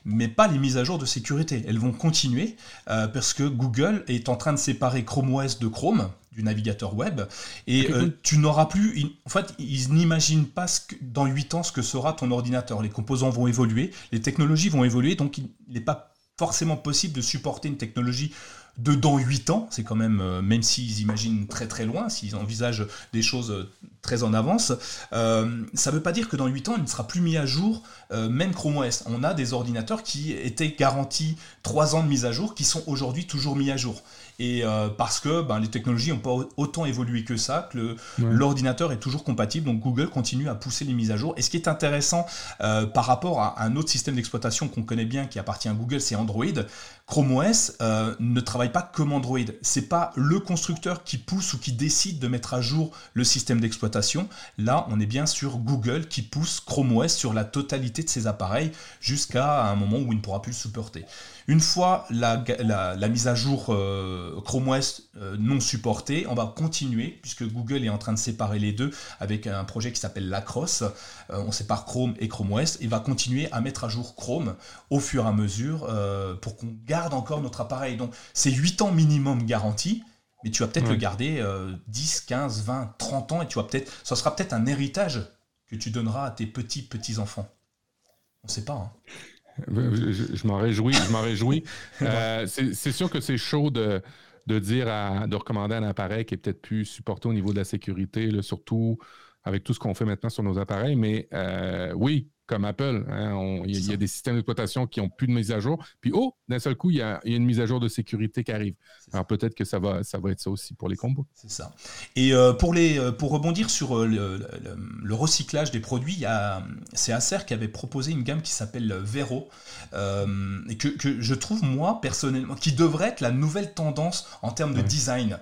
mais pas les mises à jour de sécurité. Elles vont continuer euh, parce que Google est en train de séparer Chrome OS de Chrome, du navigateur web, et euh, tu n'auras plus... En fait, ils n'imaginent pas ce que, dans 8 ans ce que sera ton ordinateur. Les composants vont évoluer, les technologies vont évoluer, donc il n'est pas forcément possible de supporter une technologie de dans 8 ans, c'est quand même, euh, même s'ils imaginent très très loin, s'ils envisagent des choses euh, très en avance, euh, ça ne veut pas dire que dans 8 ans, il ne sera plus mis à jour, même Chrome OS. On a des ordinateurs qui étaient garantis 3 ans de mise à jour, qui sont aujourd'hui toujours mis à jour. Et parce que ben, les technologies n'ont pas autant évolué que ça, que l'ordinateur est toujours compatible, donc Google continue à pousser les mises à jour. Et ce qui est intéressant par rapport à un autre système d'exploitation qu'on connaît bien, qui appartient à Google, c'est Android. Chrome OS euh, ne travaille pas comme Android. C'est pas le constructeur qui pousse ou qui décide de mettre à jour le système d'exploitation. Là, on est bien sur Google qui pousse Chrome OS sur la totalité de ses appareils jusqu'à un moment où il ne pourra plus le supporter. Une fois la, mise à jour euh, Chrome OS non supporté. On va continuer puisque Google est en train de séparer les deux avec un projet qui s'appelle Lacrosse. on sépare Chrome et Chrome OS et va continuer à mettre à jour Chrome au fur et à mesure pour qu'on garde encore notre appareil. Donc c'est 8 ans minimum garanti mais tu vas peut-être le garder 10, 15, 20, 30 ans et tu vas peut-être, ça sera peut-être un héritage que tu donneras à tes petits petits enfants. On ne sait pas. Hein. Je, m'en réjouis, je m'en réjouis. Euh, c'est sûr que c'est chaud de, dire à, de recommander un appareil qui est peut-être plus supporté au niveau de la sécurité, surtout avec tout ce qu'on fait maintenant sur nos appareils. Mais euh, oui, comme Apple. Hein, il y, a des systèmes d'exploitation qui n'ont plus de mise à jour. Puis, oh, d'un seul coup, il y, a, une mise à jour de sécurité qui arrive. Alors, peut-être que ça va, ça va être ça aussi pour les combos. C'est ça. Et euh, pour, les, euh, pour rebondir sur euh, le, recyclage des produits, c'est Acer qui avait proposé une gamme qui s'appelle Vero, et que, que, je trouve, moi, personnellement, qui devrait être la nouvelle tendance en termes de design.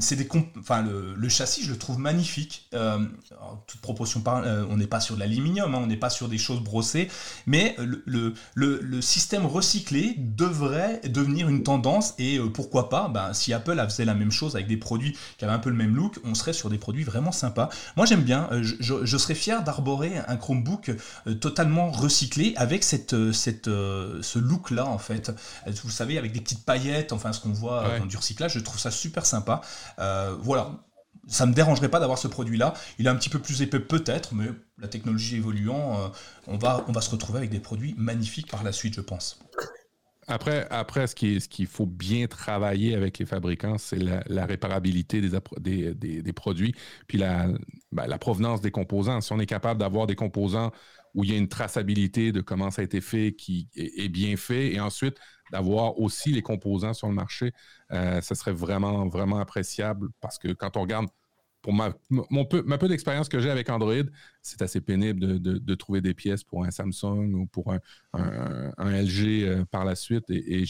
c'est des enfin, le, châssis, je le trouve magnifique. toute proportion par, on n'est pas sur de l'aluminium, hein, on est pas sur des choses brossées, mais le, le, système recyclé devrait devenir une tendance et euh, pourquoi pas, ben, si Apple faisait la même chose avec des produits qui avaient un peu le même look, on serait sur des produits vraiment sympas. Moi j'aime bien, euh, je, serais fier d'arborer un Chromebook euh, totalement recyclé avec cette, cette, ce look là en fait. Vous savez, avec des petites paillettes, enfin ce qu'on voit dans du recyclage, je trouve ça super sympa. voilà, ça me dérangerait pas d'avoir ce produit-là. Il est un petit peu plus épais peut-être, mais la technologie évoluant, euh, on, va, on va se retrouver avec des produits magnifiques par la suite, je pense. Après, après ce qu'il ce qu'il faut bien travailler avec les fabricants, c'est la, réparabilité des, des, des, produits, puis la, ben, la provenance des composants. Si on est capable d'avoir des composants où il y a une traçabilité de comment ça a été fait qui est, bien fait, et ensuite d'avoir aussi les composants sur le marché, euh, ça serait vraiment, vraiment appréciable parce que quand on regarde pour ma, mon peu, ma peu d'expérience que j'ai avec Android, c'est assez pénible de, trouver des pièces pour un Samsung ou pour un, LG euh, par la suite. Et,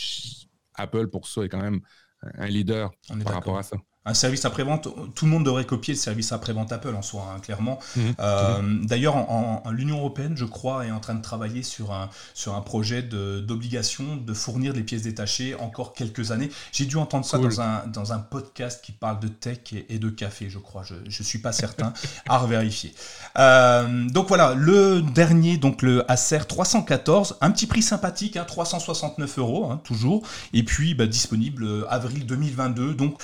Apple, pour ça, est quand même un leader par rapport à ça un service après-vente, tout le monde devrait copier le service après-vente Apple en soi, hein, clairement. Mhm. Euh, d'ailleurs, en, l'Union européenne, je crois, est en train de travailler sur un, sur un projet d'obligation de, fournir des pièces détachées encore quelques années. J'ai dû entendre ça dans, un, dans un podcast qui parle de tech et, de café, je crois. Je ne suis pas certain, à revérifier. Euh, donc voilà, le dernier, donc le Acer 314, un petit prix sympathique, 369 hein, euros, hein, toujours. Et puis, bah, disponible euh, avril 2022. Donc,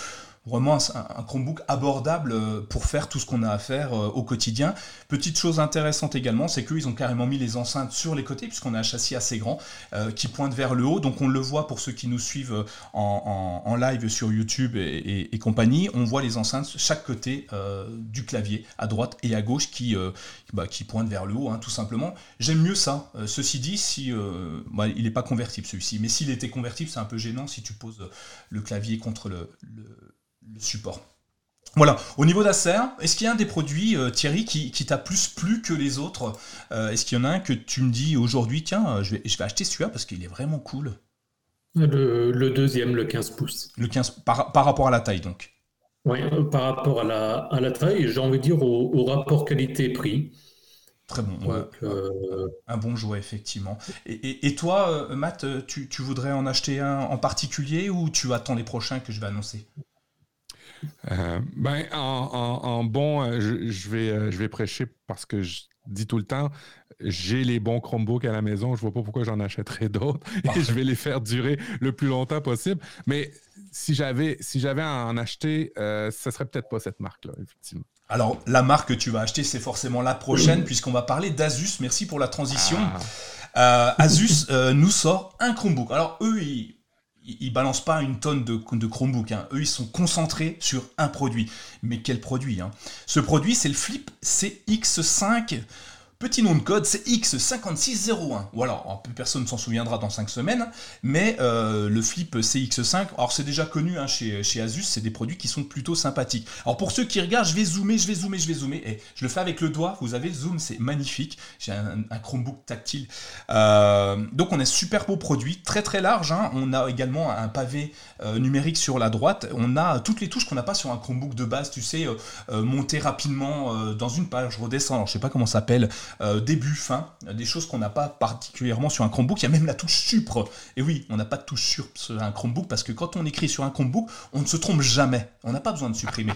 vraiment un, Chromebook abordable euh, pour faire tout ce qu'on a à faire euh, au quotidien. Petite chose intéressante également, c'est qu'ils ont carrément mis les enceintes sur les côtés, puisqu'on a un châssis assez grand euh, qui pointe vers le haut. Donc on le voit pour ceux qui nous suivent en, live sur YouTube et, compagnie. On voit les enceintes chaque côté du clavier, à droite et à gauche, qui, bah, qui pointent vers le haut, hein, tout simplement. J'aime mieux ça. ceci dit, si, bah, il n'est pas convertible celui-ci, mais s'il était convertible, c'est un peu gênant si tu poses le clavier contre le le support. Voilà, au niveau d'Acer, est-ce qu'il y a un des produits, euh, Thierry, qui, t'a plus plu que les autres euh, Est-ce qu'il y en a un que tu me dis aujourd'hui, tiens, je vais, je vais acheter celui-là parce qu'il est vraiment cool? Le, deuxième, le 15 pouces. Le 15, par, rapport à la taille, donc Oui, euh, par rapport à la, à la taille, j'ai envie de dire au, rapport qualité-prix. Très bon, un bon jouet, effectivement. Et, toi, Matt, tu, tu, voudrais en acheter un en particulier ou tu attends les prochains que je vais annoncer? Euh, ben, en, bon, euh, je, vais, euh, je vais prêcher parce que je dis tout le temps, j'ai les bons Chromebooks à la maison, je vois pas pourquoi j'en achèterais d'autres et je vais les faire durer le plus longtemps possible. Mais si j'avais si j'avais à en acheter, ce serait peut-être pas cette marque-là, effectivement. Alors, la marque que tu vas acheter, c'est forcément la prochaine, puisqu'on va parler d'Asus. Merci pour la transition. Ah. Asus nous sort un Chromebook. Alors, eux, ils, ils balancent pas une tonne de, Chromebook. Hein. Eux, ils sont concentrés sur un produit. Mais quel produit hein Ce produit, c'est le Flip CX5 Petit nom de code, c'est X5601. Voilà, plus personne ne s'en souviendra dans 5 semaines, mais euh, le flip CX5, alors c'est déjà connu hein, chez, chez, Asus, c'est des produits qui sont plutôt sympathiques. Alors pour ceux qui regardent, je vais zoomer, je vais zoomer, je vais zoomer, et je le fais avec le doigt, vous avez le zoom, c'est magnifique. J'ai un, Chromebook tactile. Euh, donc on a super beau produit, très très large, hein. on a également un pavé euh, numérique sur la droite, on a toutes les touches qu'on n'a pas sur un Chromebook de base, tu sais, monter rapidement dans une page, je redescends, alors je sais pas comment ça s'appelle, début, fin, des choses qu'on n'a pas particulièrement sur un Chromebook. Il y a même la touche supre. Et oui, on n'a pas de touche supre sur un Chromebook parce que quand on écrit sur un Chromebook, on ne se trompe jamais. On n'a pas besoin de supprimer.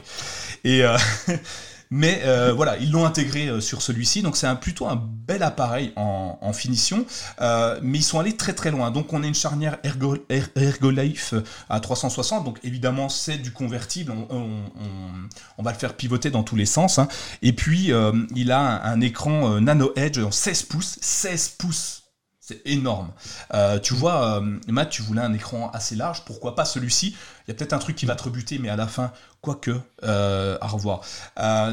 Et Mais euh, voilà, ils l'ont intégré euh, sur celui-ci, donc c'est un, plutôt un bel appareil en, finition. Euh, mais ils sont allés très très loin. Donc on a une charnière Ergo, Ergolife à 360, donc évidemment c'est du convertible, on, va le faire pivoter dans tous les sens. Hein. Et puis il a un écran Nano Edge en 16 pouces, 16 pouces c'est énorme. Euh, tu vois, euh, Matt, tu voulais un écran assez large, pourquoi pas celui-ci? Il y a peut-être un truc qui va te rebuter, mais à la fin, quoique, euh, à revoir.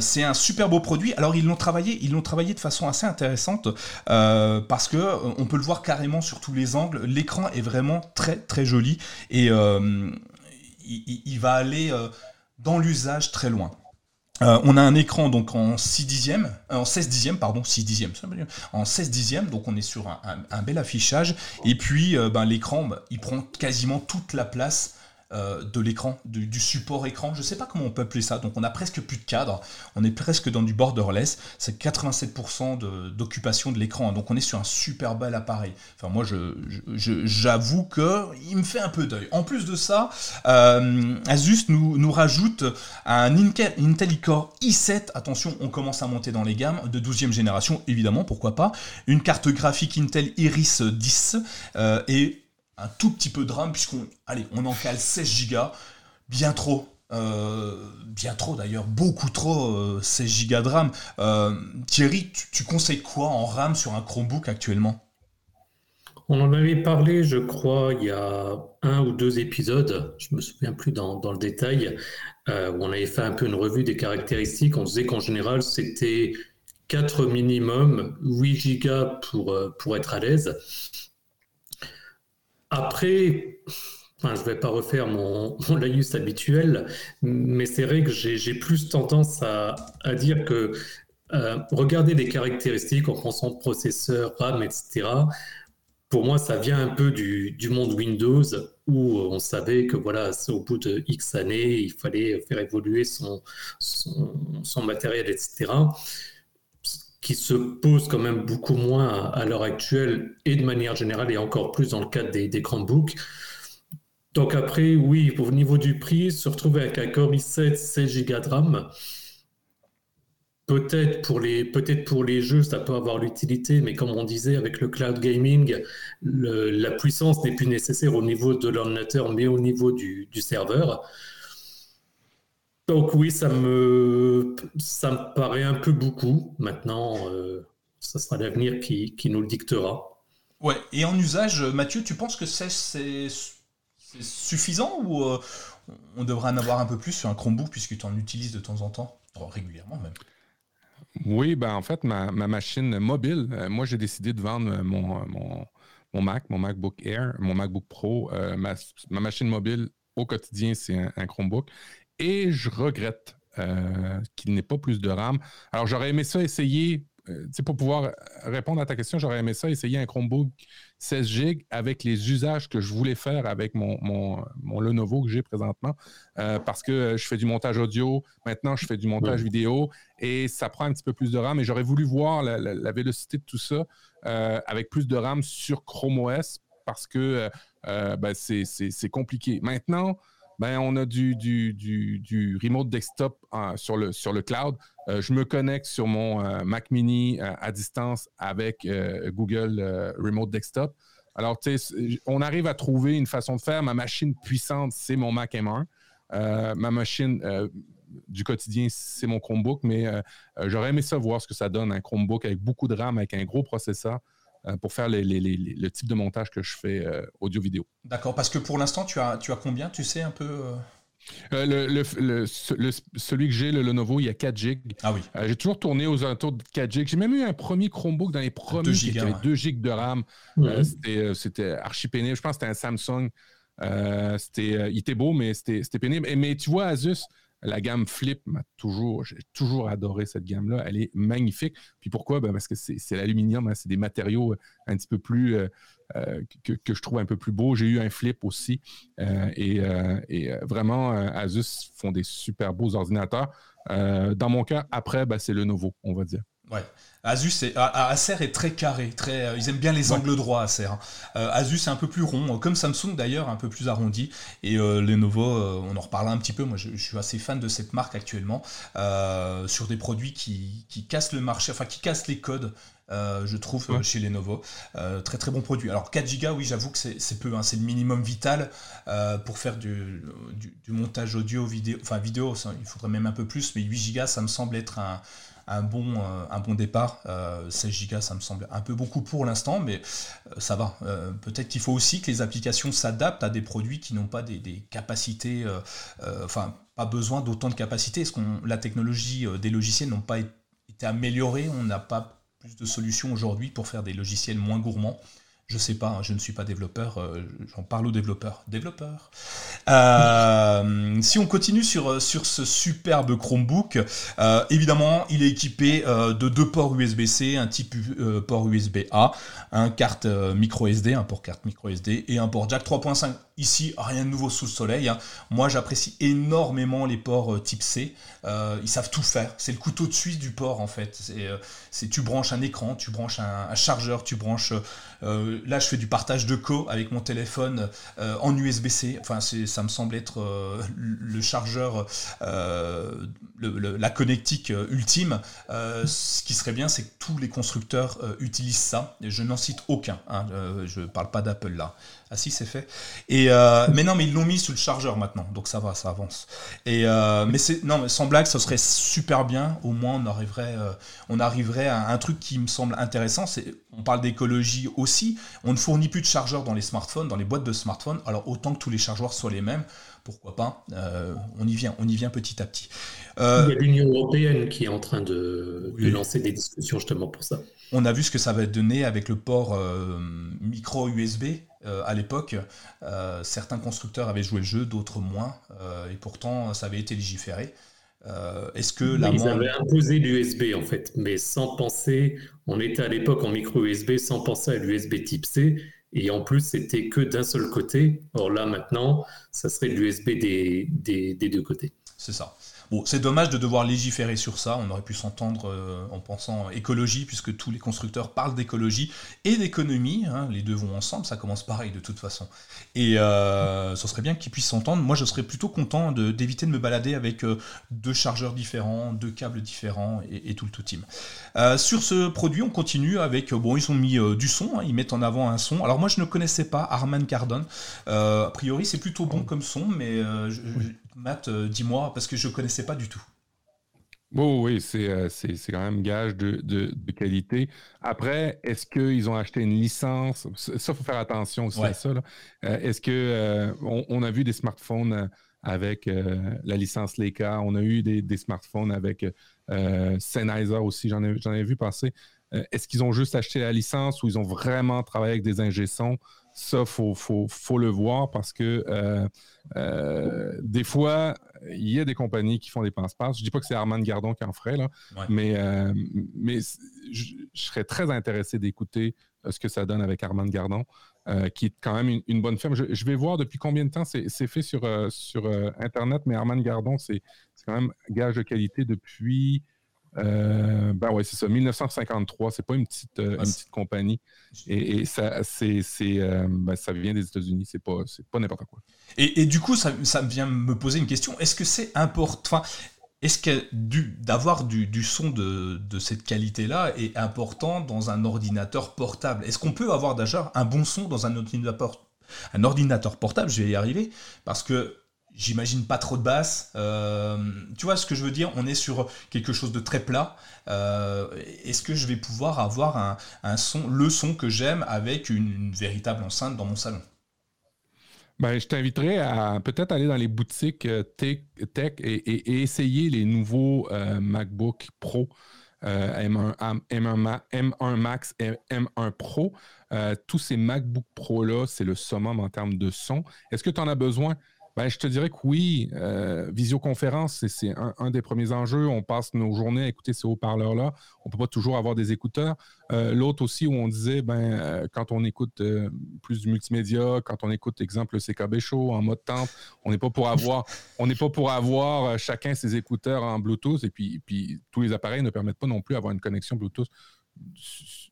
c'est un super beau produit. Alors ils l'ont travaillé, ils l'ont travaillé de façon assez intéressante parce que on peut le voir carrément sur tous les angles. L'écran est vraiment très très joli et il, va aller dans l'usage très loin. Euh, on a un écran donc en 6 dixièmes, euh, en 16 dixièmes, pardon, 6 dixièmes, en 16 dixièmes, donc on est sur un, bel affichage. Et puis euh, ben, l'écran, ben, il prend quasiment toute la place euh, de l'écran, du, support écran. Je ne sais pas comment on peut appeler ça. Donc on a presque plus de cadre. On est presque dans du borderless. C'est 87% d'occupation de, l'écran. Donc on est sur un super bel appareil. Enfin moi j'avoue que il me fait un peu d'œil. En plus de ça, euh, Asus nous, rajoute un Intel, Core i7. Attention, on commence à monter dans les gammes de 12e génération, évidemment, pourquoi pas. Une carte graphique Intel Iris 10 euh, et un tout petit peu de RAM, puisqu'on on en cale 16 Go, bien trop. Euh, bien trop d'ailleurs, beaucoup trop, 16 Go de RAM. Euh, Thierry, tu, conseilles quoi en RAM sur un Chromebook actuellement? On en avait parlé, je crois, il y a un ou deux épisodes, je me souviens plus dans, le détail, euh, où on avait fait un peu une revue des caractéristiques. On disait qu'en général, c'était 4 minimum, 8 Go pour, pour être à l'aise. Après, je ne vais pas refaire mon, mon laïus habituel, mais c'est vrai que j'ai plus tendance à, dire que euh, regarder les caractéristiques en pensant processeur, RAM, etc., pour moi, ça vient un peu du, monde Windows où on savait que voilà, au bout de X années, il fallait faire évoluer son matériel, etc qui se pose quand même beaucoup moins à, l'heure actuelle et de manière générale et encore plus dans le cadre des, des Chromebooks. Donc après, oui, au niveau du prix, se retrouver avec un Core i7 16 Go de RAM, peut-être pour les peut-être pour les jeux, ça peut avoir l'utilité, mais comme on disait avec le cloud gaming, la puissance n'est plus nécessaire au niveau de l'ordinateur, mais au niveau du serveur. Donc oui, ça me, ça me paraît un peu beaucoup. Maintenant, euh, ça sera l'avenir qui, qui, nous le dictera. Ouais, et en usage, Mathieu, tu penses que c'est suffisant ou euh, on devrait en avoir un peu plus sur un Chromebook puisque tu en utilises de temps en temps, régulièrement même Oui, ben en fait, ma, ma machine mobile, euh, moi j'ai décidé de vendre mon, mon, mon, Mac, mon MacBook Air, mon MacBook Pro. ma, ma, machine mobile au quotidien, c'est un, un Chromebook et je regrette euh, qu'il n'ait pas plus de RAM. Alors, j'aurais aimé ça essayer, euh, pour pouvoir répondre à ta question, j'aurais aimé ça essayer un Chromebook 16 GB avec les usages que je voulais faire avec mon, mon, Lenovo que j'ai présentement, euh, parce que je fais du montage audio, maintenant je fais du montage vidéo et ça prend un petit peu plus de RAM et j'aurais voulu voir la, vélocité de tout ça avec plus de RAM sur Chrome OS parce que ben, c'est compliqué. Maintenant, ben, on a du, du, remote desktop euh, sur, le, sur le cloud. Euh, je me connecte sur mon euh, Mac mini à distance avec Google Remote Desktop. Alors, on arrive à trouver une façon de faire. Ma machine puissante, c'est mon Mac M1. ma machine du quotidien, c'est mon Chromebook, mais j'aurais aimé ça voir ce que ça donne, un Chromebook avec beaucoup de RAM, avec un gros processeur. Euh, pour faire le type de montage que je fais euh, audio-vidéo. D'accord, parce que pour l'instant, tu as, tu as combien, tu sais un peu euh? le, celui que j'ai, le Lenovo, il y a 4 GB. Ah oui. j'ai toujours tourné aux alentours de 4 GB. J'ai même eu un premier Chromebook dans les premiers qui avait 2 GB de RAM. c'était archi pénible. Je pense que c'était un Samsung. c'était, il était beau, mais c'était pénible. mais tu vois, Asus, la gamme Flip m'a toujours, j'ai toujours adoré cette gamme-là. Elle est magnifique. Puis pourquoi? Ben, parce que c'est l'aluminium, hein. c'est des matériaux euh, un petit peu plus euh, euh, que, je trouve un peu plus beaux. J'ai eu un Flip aussi. et, vraiment, Asus font des super beaux ordinateurs. dans mon cas, après, ben, c'est le nouveau, on va dire. Ouais. Asus est, Acer est très carré, très, euh, ils aiment bien les angles droits Acer. Hein. Euh, Asus est un peu plus rond, comme Samsung d'ailleurs, un peu plus arrondi. Et euh, Lenovo, on en reparlera un petit peu. Moi, je, suis assez fan de cette marque actuellement sur des produits qui, cassent le marché, enfin qui cassent les codes. je trouve chez Lenovo. très très bon produit. Alors 4 Go, oui, j'avoue que c'est peu, hein. c'est le minimum vital pour faire du, montage audio, vidéo, enfin vidéo, il faudrait même un peu plus, mais 8 Go, ça me semble être un, un bon, euh, un bon départ. 16 Go, ça me semble un peu beaucoup pour l'instant, mais euh, ça va. Euh, peut-être qu'il faut aussi que les applications s'adaptent à des produits qui n'ont pas des, capacités, enfin, pas besoin d'autant de capacités. Est-ce qu'on la technologie des logiciels n'ont pas été améliorée? On n'a pas plus de solutions aujourd'hui pour faire des logiciels moins gourmands. Je sais pas, hein, je ne suis pas développeur, euh, j'en parle aux développeurs. Développeurs. Euh, si on continue sur, euh, sur ce superbe Chromebook, évidemment, il est équipé de deux ports USB-C, un type port USB-A, un carte micro SD, un port carte micro SD et un port jack 3.5 Ici, rien de nouveau sous le soleil. Hein. Moi, j'apprécie énormément les ports euh, type C. Euh, ils savent tout faire. C'est le couteau de Suisse du port, en fait. C'est, euh, tu branches un écran, tu branches un, chargeur, tu branches. là, je fais du partage de co avec mon téléphone en USB-C. Enfin, ça me semble être le chargeur, la connectique ultime. ce qui serait bien, c'est que tous les constructeurs utilisent ça. Et je n'en cite aucun. Hein. je ne parle pas d'Apple là. Ah si, c'est fait. Et euh, mais non, mais ils l'ont mis sous le chargeur maintenant, donc ça va, ça avance. Et euh, mais c'est non, mais sans blague, ça serait super bien. Au moins, on arriverait, euh, on arriverait à un truc qui me semble intéressant. C'est, on parle d'écologie aussi. On ne fournit plus de chargeurs dans les smartphones, dans les boîtes de smartphones. Alors autant que tous les chargeurs soient les mêmes, pourquoi pas On y vient, on y vient petit à petit. Il y a l'Union européenne qui est en train de, de lancer des discussions justement pour ça. On a vu ce que ça va donner avec le port micro USB euh, à l'époque, euh, certains constructeurs avaient joué le jeu, d'autres moins, euh, et pourtant ça avait été légiféré. Est-ce que la Ils avaient imposé l'USB en fait, mais sans penser, on était à l'époque en micro USB sans penser à l'USB type C, et en plus c'était que d'un seul côté. Or là maintenant, ça serait l'USB des, des, des deux côtés. C'est ça. Bon, c'est dommage de devoir légiférer sur ça. On aurait pu s'entendre euh, en pensant écologie, puisque tous les constructeurs parlent d'écologie et d'économie. Hein. les deux vont ensemble, ça commence pareil de toute façon. Et euh, ce serait bien qu'ils puissent s'entendre. Moi, je serais plutôt content d'éviter de, me balader avec euh, deux chargeurs différents, deux câbles différents et, tout le tout team. sur ce produit, on continue avec. bon, ils ont mis du son, hein. ils mettent en avant un son. Alors, moi, je ne connaissais pas Harman Kardon. a priori, c'est plutôt bon comme son, mais je, Matt, euh, dis-moi, parce que je ne connaissais pas du tout. Oh, oui, euh, c'est quand même gage de, qualité. Après, est-ce qu'ils ont acheté une licence? Ça, il faut faire attention aussi à ça. Euh, est-ce que on, a vu des smartphones avec la licence Leica, on a eu des, smartphones avec Sennheiser aussi, j'en ai, ai, vu passer. est-ce qu'ils ont juste acheté la licence ou ils ont vraiment travaillé avec des ingé Ça, il faut, faut, faut, le voir parce que euh, des fois, il y a des compagnies qui font des passe-passe. Je dis pas que c'est Armand Gardon qui en ferait, là, mais, euh, mais je, serais très intéressé d'écouter euh, ce que ça donne avec Armand Gardon, qui est quand même une, bonne firme. Je, vais voir depuis combien de temps c'est fait sur, sur Internet, mais Armand Gardon, c'est quand même gage de qualité depuis euh, ben ouais, c'est ça, 1953, c'est pas une petite, euh, une petite compagnie. Et, ça, c'est, euh, ben, ça vient des États-Unis, c'est pas, pas n'importe quoi. Et, du coup, ça, ça vient me poser une question. Est-ce que c'est important est-ce que d'avoir du, du, son de, de cette qualité-là est important dans un ordinateur portable? Est-ce qu'on peut avoir déjà un bon son dans un ordinateur, un ordinateur portable? Je vais y arriver. Parce que j'imagine pas trop de basse. Euh, tu vois ce que je veux dire? On est sur quelque chose de très plat. Euh, est-ce que je vais pouvoir avoir un, son, le son que j'aime avec une, véritable enceinte dans mon salon? Ben, je t'inviterais à peut-être aller dans les boutiques euh, tech, et, essayer les nouveaux MacBook Pro. M1, M1, M1, Max et M1 Pro. tous ces MacBook Pro-là, c'est le summum en termes de son. Est-ce que tu en as besoin? Ben, je te dirais que oui, euh, visioconférence, c'est un, des premiers enjeux. On passe nos journées à écouter ces haut-parleurs-là. On ne peut pas toujours avoir des écouteurs. Euh, l'autre aussi, où on disait, ben, euh, quand on écoute plus du multimédia, quand on écoute, exemple, le CKB Show en mode temple, on n'est pas pour avoir, on n'est pas pour avoir chacun ses écouteurs en Bluetooth. Et puis, puis, tous les appareils ne permettent pas non plus d'avoir une connexion Bluetooth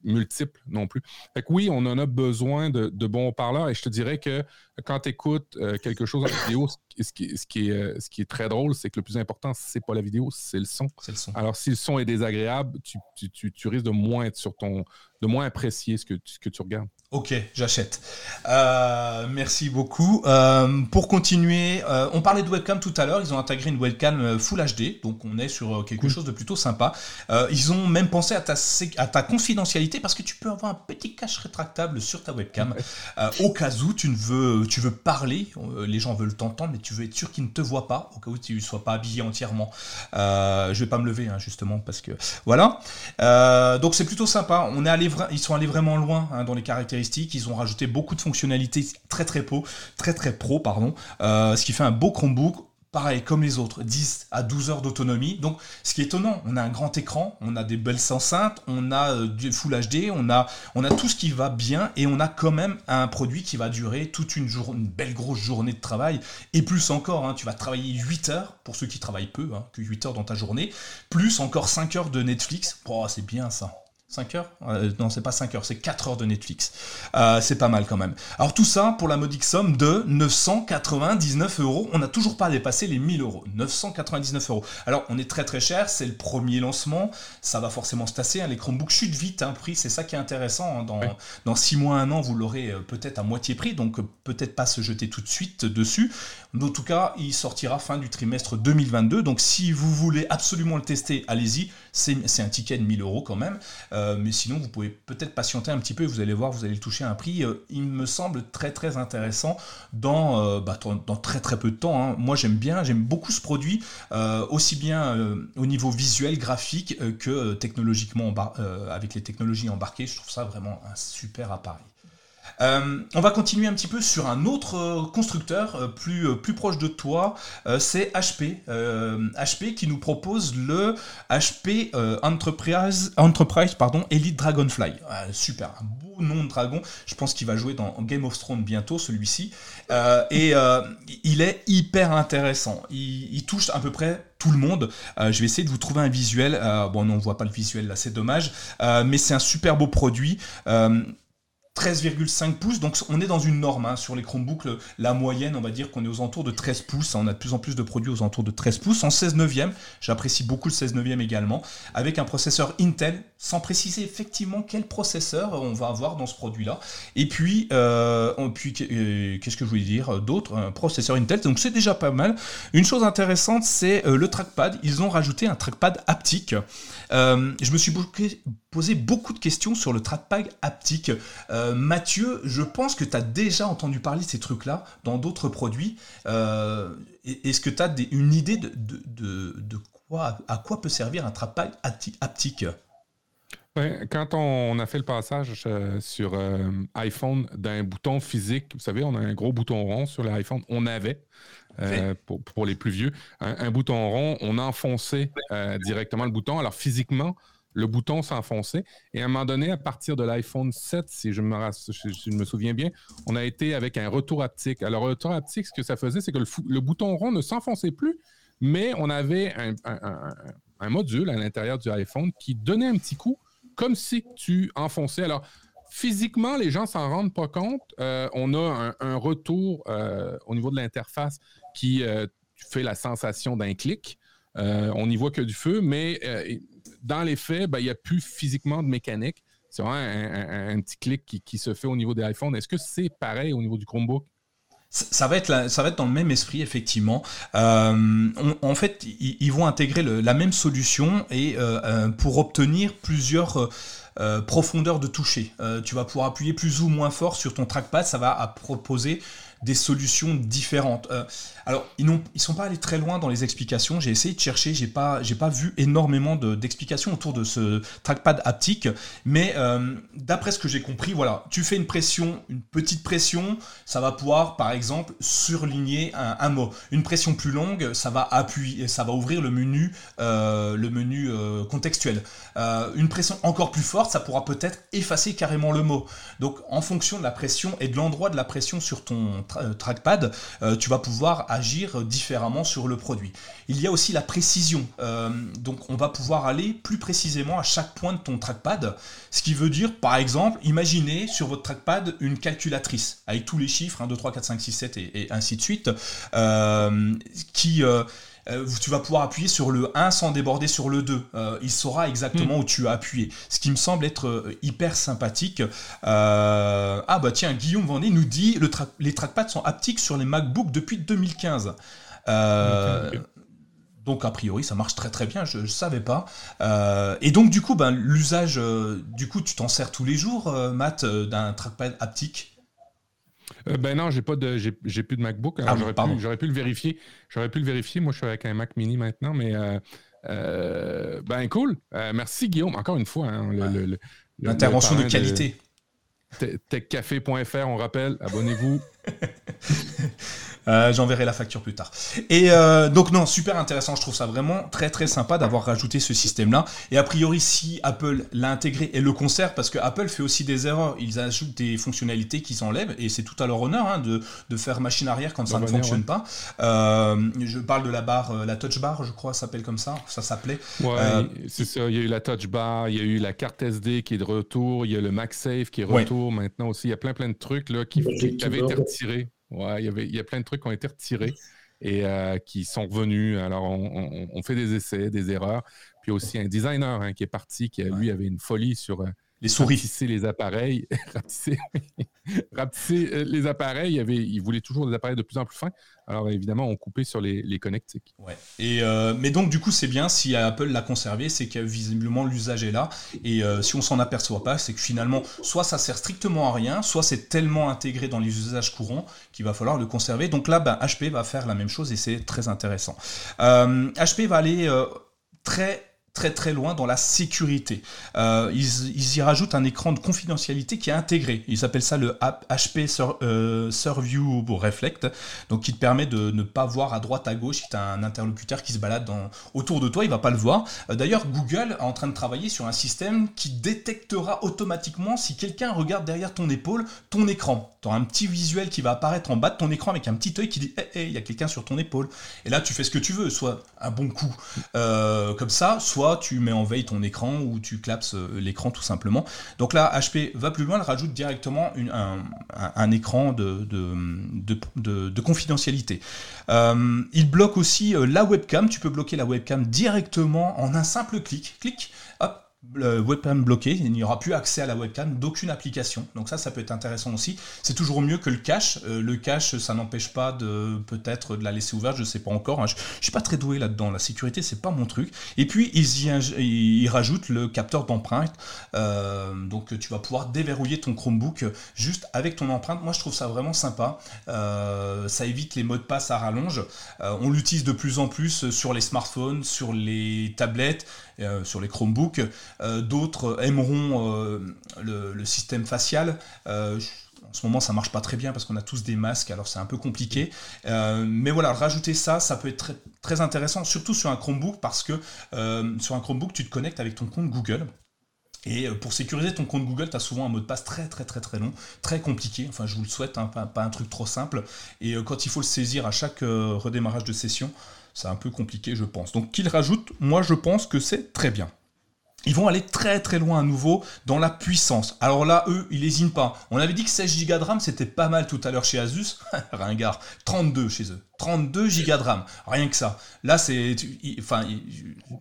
multiples non plus. Fait que oui, on en a besoin de, bons parleurs et je te dirais que quand tu écoutes euh, quelque chose en vidéo, ce qui, ce qui, est, euh, ce qui est très drôle, c'est que le plus important, c'est pas la vidéo, c'est le son. Le son. Alors, si le son est désagréable, tu, tu, tu, risques de moins être sur ton, de moins apprécier ce que, ce que tu regardes. Ok, j'achète. Euh, merci beaucoup. Euh, pour continuer, euh, on parlait de webcam tout à l'heure. Ils ont intégré une webcam Full HD, donc on est sur quelque chose de plutôt sympa. ils ont même pensé à ta, à ta confidentialité parce que tu peux avoir un petit cache rétractable sur ta webcam au cas où tu ne veux, tu veux parler. les gens veulent t'entendre, mais tu veux être sûr qu'ils ne te voient pas au cas où tu ne sois pas habillé entièrement. je vais pas me lever hein, justement parce que voilà. donc c'est plutôt sympa. On est allé, ils sont allés vraiment loin hein, dans les caractéristiques ils ont rajouté beaucoup de fonctionnalités très très pro, très très pro pardon, euh, ce qui fait un beau Chromebook pareil, comme les autres, 10 à 12 heures d'autonomie. Donc, ce qui est étonnant, on a un grand écran, on a des belles enceintes, on a euh, du Full HD, on a, on a tout ce qui va bien et on a quand même un produit qui va durer toute une, journée, une belle grosse journée de travail et plus encore. Hein, tu vas travailler 8 heures, pour ceux qui travaillent peu, hein, que 8 heures dans ta journée, plus encore 5 heures de Netflix. Oh, c'est bien ça. 5 heures euh, Non, c'est pas 5 heures, c'est 4 heures de Netflix. Euh, c'est pas mal quand même. Alors tout ça pour la modique somme de 999 euros. On n'a toujours pas dépassé les 1000 euros. 999 euros. Alors on est très très cher, c'est le premier lancement. Ça va forcément se tasser. Hein. Les Chromebooks chutent vite un prix, c'est ça qui est intéressant. Hein. Dans, dans 6 mois, 1 an, vous l'aurez euh, peut-être à moitié prix, donc peut-être pas se jeter tout de suite dessus. En tout cas, il sortira fin du trimestre 2022. Donc si vous voulez absolument le tester, allez-y. C'est un ticket de 1000 euros quand même. Euh, mais sinon, vous pouvez peut-être patienter un petit peu et vous allez voir, vous allez le toucher un prix, euh, il me semble très très intéressant dans, euh, bah, dans très très peu de temps. Hein. Moi, j'aime bien, j'aime beaucoup ce produit, aussi bien au niveau visuel, graphique que technologiquement, avec les technologies embarquées. Je trouve ça vraiment un super appareil. Euh, on va continuer un petit peu sur un autre euh, constructeur euh, plus, plus proche de toi, c'est HP. HP qui nous propose le HP Enterprise, Enterprise pardon, Elite Dragonfly. super, un beau nom de dragon. Je pense qu'il va jouer dans Game of Thrones bientôt, celui-ci. et il est hyper intéressant. Il, il, touche à peu près tout le monde. je vais essayer de vous trouver un visuel. bon, non, on voit pas le visuel là, c'est dommage. mais c'est un super beau produit. 13,5 pouces, donc on est dans une norme hein, sur les Chromebooks, la moyenne on va dire qu'on est aux alentours de 13 pouces, on a de plus en plus de produits aux alentours de 13 pouces, en 16 neuvième, j'apprécie beaucoup le 16 neuvième également, avec un processeur Intel, sans préciser effectivement quel processeur on va avoir dans ce produit-là, et puis, euh, puis euh, qu'est-ce que je voulais dire d'autre, un processeur Intel, donc c'est déjà pas mal. Une chose intéressante c'est euh, le trackpad, ils ont rajouté un trackpad haptique, je me suis posé beaucoup de questions sur le trackpad haptique. Euh, Mathieu, je pense que tu as déjà entendu parler de ces trucs-là dans d'autres produits. Euh, est-ce que tu as une idée de, quoi, à quoi peut servir un trackpad haptique? Quand on a fait le passage euh, sur iPhone d'un bouton physique, vous savez, on a un gros bouton rond sur l'iPhone, on avait, pour, les plus vieux, un, bouton rond, on enfonçait directement le bouton. Alors physiquement, le bouton s'enfonçait. Et à un moment donné, à partir de l'iPhone 7, si je, me, souviens bien, on a été avec un retour haptique. Alors, retour haptique, ce que ça faisait, c'est que le, bouton rond ne s'enfonçait plus, mais on avait un, module à l'intérieur du iPhone qui donnait un petit coup, comme si tu enfonçais. Alors, physiquement, les gens s'en rendent pas compte. Euh, on a un, retour euh, au niveau de l'interface qui euh, fait la sensation d'un clic. on n'y voit que du feu, mais dans les faits, ben, il n'y a plus physiquement de mécanique. C'est vraiment un, petit clic qui, se fait au niveau des iPhones. Est-ce que c'est pareil au niveau du Chromebook? Ça va, être ça va être dans le même esprit, effectivement. Euh, en fait, ils, vont intégrer la même solution et euh, euh, pour obtenir plusieurs profondeurs de toucher. tu vas pouvoir appuyer plus ou moins fort sur ton trackpad, ça va proposer des solutions différentes. Euh, alors, ils ne sont pas allés très loin dans les explications. J'ai essayé de chercher, j'ai pas, pas vu énormément d'explications autour de ce trackpad haptique, mais euh, d'après ce que j'ai compris, voilà, tu fais une pression, une petite pression, ça va pouvoir, par exemple, surligner un, mot. Une pression plus longue, ça va appuyer, ça va ouvrir le menu, euh, le menu contextuel. une pression encore plus forte, ça pourra peut-être effacer carrément le mot. Donc, en fonction de la pression et de l'endroit de la pression sur ton trackpad, tu vas pouvoir agir différemment sur le produit. Il y a aussi la précision. Euh, donc on va pouvoir aller plus précisément à chaque point de ton trackpad. Ce qui veut dire, par exemple, imaginez sur votre trackpad une calculatrice avec tous les chiffres, 1, 2, 3, 4, 5, 6, 7 et, ainsi de suite, euh, qui... Euh, tu vas pouvoir appuyer sur le 1 sans déborder sur le 2. il saura exactement hmm. où tu as appuyé. Ce qui me semble être hyper sympathique. ah bah tiens, Guillaume Vendée nous dit le les trackpads sont haptiques sur les MacBooks depuis 2015. Donc a priori ça marche très très bien, je ne savais pas. Euh, et donc du coup, ben, l'usage, euh, du coup tu t'en sers tous les jours, euh, Matt, d'un trackpad haptique? Ben non, j'ai pas de j'ai plus de MacBook. Ah, j'aurais, pu, le vérifier. J'aurais pu le vérifier. Moi, je suis avec un Mac Mini maintenant, mais ben cool. merci Guillaume. Encore une fois, hein, l'intervention de qualité. techcafé.fr, on rappelle, abonnez-vous. Euh, j'enverrai la facture plus tard. Et euh, donc non, super intéressant. Je trouve ça vraiment très très sympa d'avoir rajouté ce système-là. Et a priori, si Apple l'a intégré et le conserve, parce que Apple fait aussi des erreurs, ils ajoutent des fonctionnalités qu'ils enlèvent, et c'est tout à leur honneur hein, de, de, faire machine arrière quand ça ne fonctionne pas. Euh, je parle de la barre, la touch bar, je crois, s'appelle comme ça. Ça s'appelait. Ouais, c'est ça. Il y a eu la touch bar, il y a eu la carte SD qui est de retour, il y a le MagSafe qui est retour maintenant aussi. Il y a plein plein de trucs là qui, qui avaient été retirés. Ouais, il y, avait, il y a plein de trucs qui ont été retirés et euh, qui sont revenus. Alors, on, fait des essais, des erreurs. Puis aussi un designer hein, qui est parti, qui lui avait une folie sur euh, les souris. Rapetisser les appareils. rapetisser, euh, les appareils. Il, avait, il voulait toujours des appareils de plus en plus fins. Alors évidemment, on coupait sur les, les connectiques. Ouais. Et, euh, mais donc du coup, c'est bien si Apple l'a conservé, c'est que visiblement l'usage est là. Et euh, si on s'en aperçoit pas, c'est que finalement, soit ça sert strictement à rien, soit c'est tellement intégré dans les usages courants qu'il va falloir le conserver. Donc là, HP va faire la même chose et c'est très intéressant. HP va aller très très très loin dans la sécurité. Euh, ils, y rajoutent un écran de confidentialité qui est intégré. Ils appellent ça le HP Sur, euh, Surview Reflect, donc qui te permet de ne pas voir à droite à gauche si tu as un interlocuteur qui se balade autour de toi, il va pas le voir. Euh, d'ailleurs, Google est en train de travailler sur un système qui détectera automatiquement si quelqu'un regarde derrière ton épaule ton écran. Tu as un petit visuel qui va apparaître en bas de ton écran avec un petit œil qui dit hé, hey, il y a quelqu'un sur ton épaule. Et là, tu fais ce que tu veux, soit un bon coup comme ça, soit tu mets en veille ton écran ou tu clapses euh, l'écran tout simplement. Donc là, HP va plus loin, elle rajoute directement un, écran de, de, confidentialité. Euh, il bloque aussi euh, la webcam, tu peux bloquer la webcam directement en un simple clic. Clic, hop, le webcam bloqué, il n'y aura plus accès à la webcam d'aucune application. Donc ça, ça peut être intéressant aussi. C'est toujours mieux que le cache. Euh, le cache, ça n'empêche pas de peut-être de la laisser ouverte, je ne sais pas encore. Hein. Je, ne suis pas très doué là-dedans. La sécurité, c'est pas mon truc. Et puis ils y, rajoutent le capteur d'empreinte. Euh, donc tu vas pouvoir déverrouiller ton Chromebook juste avec ton empreinte. Moi, je trouve ça vraiment sympa. Euh, ça évite les mots de passe à rallonge. on l'utilise de plus en plus sur les smartphones, sur les tablettes. Sur les Chromebooks. Euh, d'autres aimeront euh, le, système facial. en ce moment, ça marche pas très bien parce qu'on a tous des masques, alors c'est un peu compliqué. mais voilà, rajouter ça, ça peut être très, intéressant, surtout sur un Chromebook, parce que sur un Chromebook, tu te connectes avec ton compte Google. Et pour sécuriser ton compte Google, tu as souvent un mot de passe très très très très long, très compliqué, enfin je vous le souhaite, hein, pas, un truc trop simple. Et quand il faut le saisir à chaque redémarrage de session, c'est un peu compliqué, je pense. Donc qu'ils rajoutent, moi je pense que c'est très bien. Ils vont aller très très loin à nouveau dans la puissance. Alors là, eux, ils n'hésitent pas. On avait dit que 16 Go de RAM, c'était pas mal tout à l'heure chez Asus. Ringard, 32 chez eux. 32 Go de RAM, rien que ça. Là, c'est. Enfin,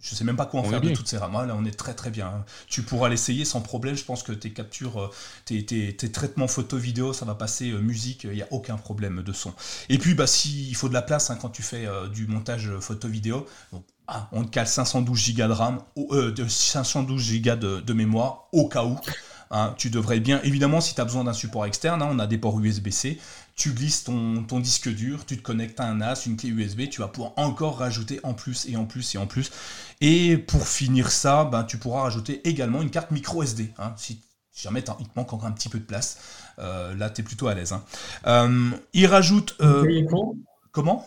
je sais même pas quoi en faire de toutes ces RAM. Là, on est très très bien. Hein. Tu pourras l'essayer sans problème. Je pense que tes captures, euh, tes, tes, traitements photo-vidéo, ça va passer euh, musique, il n'y a aucun problème de son. Et puis, bah, si, il faut de la place hein, quand tu fais euh, du montage photo-vidéo. Ah, on te cale 512 Go de RAM, de 512 Go de, mémoire au cas où. Hein. tu devrais bien, évidemment, si tu as besoin d'un support externe, hein, on a des ports USB-C, tu glisses ton, ton, disque dur, tu te connectes à un NAS, une clé USB, tu vas pouvoir encore rajouter en plus et en plus et en plus. Et pour finir ça, ben, tu pourras rajouter également une carte micro SD. Hein, si jamais il te manque encore un petit peu de place, euh, là tu es plutôt à l'aise. Euh, il rajoute... Euh, écran? comment?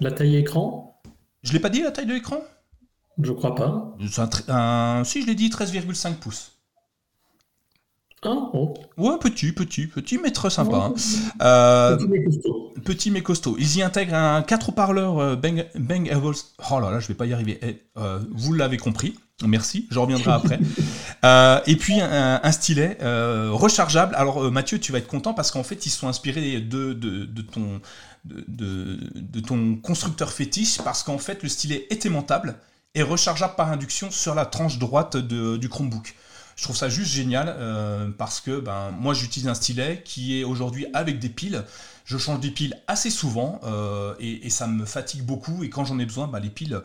La taille écran? Je l'ai pas dit la taille de l'écran? Je crois pas. Un, si je l'ai dit 13,5 pouces. Ah, oh. Ouais, petit, petit, petit, mais très sympa. Hein. Euh, petit mais costaud. Petit mais costaud. Ils y intègrent un 4 haut-parleurs euh, Bang, Bang Oh là là, je vais pas y arriver. Eh, euh, vous l'avez compris. Merci, je reviendrai après. et puis un, stylet rechargeable. Alors Mathieu, tu vas être content parce qu'en fait, ils sont inspirés de, de, ton, de, ton constructeur fétiche parce qu'en fait, le stylet est aimantable et rechargeable par induction sur la tranche droite du Chromebook. Je trouve ça juste génial euh, parce que ben, moi j'utilise un stylet qui est aujourd'hui avec des piles. Je change des piles assez souvent euh, et, ça me fatigue beaucoup. Et quand j'en ai besoin, ben, les piles,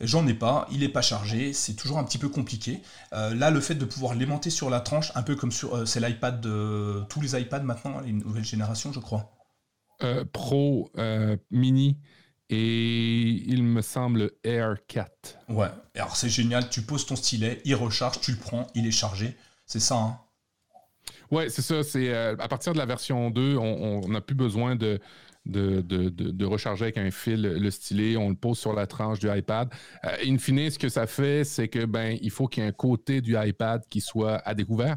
j'en ai pas. Il n'est pas chargé. C'est toujours un petit peu compliqué. Euh, là, le fait de pouvoir l'aimanter sur la tranche, un peu comme sur c'est l'iPad de tous les iPads maintenant, les nouvelles générations, je crois. Pro, Mini et il me semble Air 4. Ouais, alors c'est génial, tu poses ton stylet, il recharge, tu le prends, il est chargé. C'est ça, hein Ouais, c'est ça. C'est euh, à partir de la version 2, on n'a plus besoin de, de, de, de, recharger avec un fil le stylet, on le pose sur la tranche du iPad. Euh, in fine, ce que ça fait, c'est que ben il faut qu'il y ait un côté du iPad qui soit à découvert.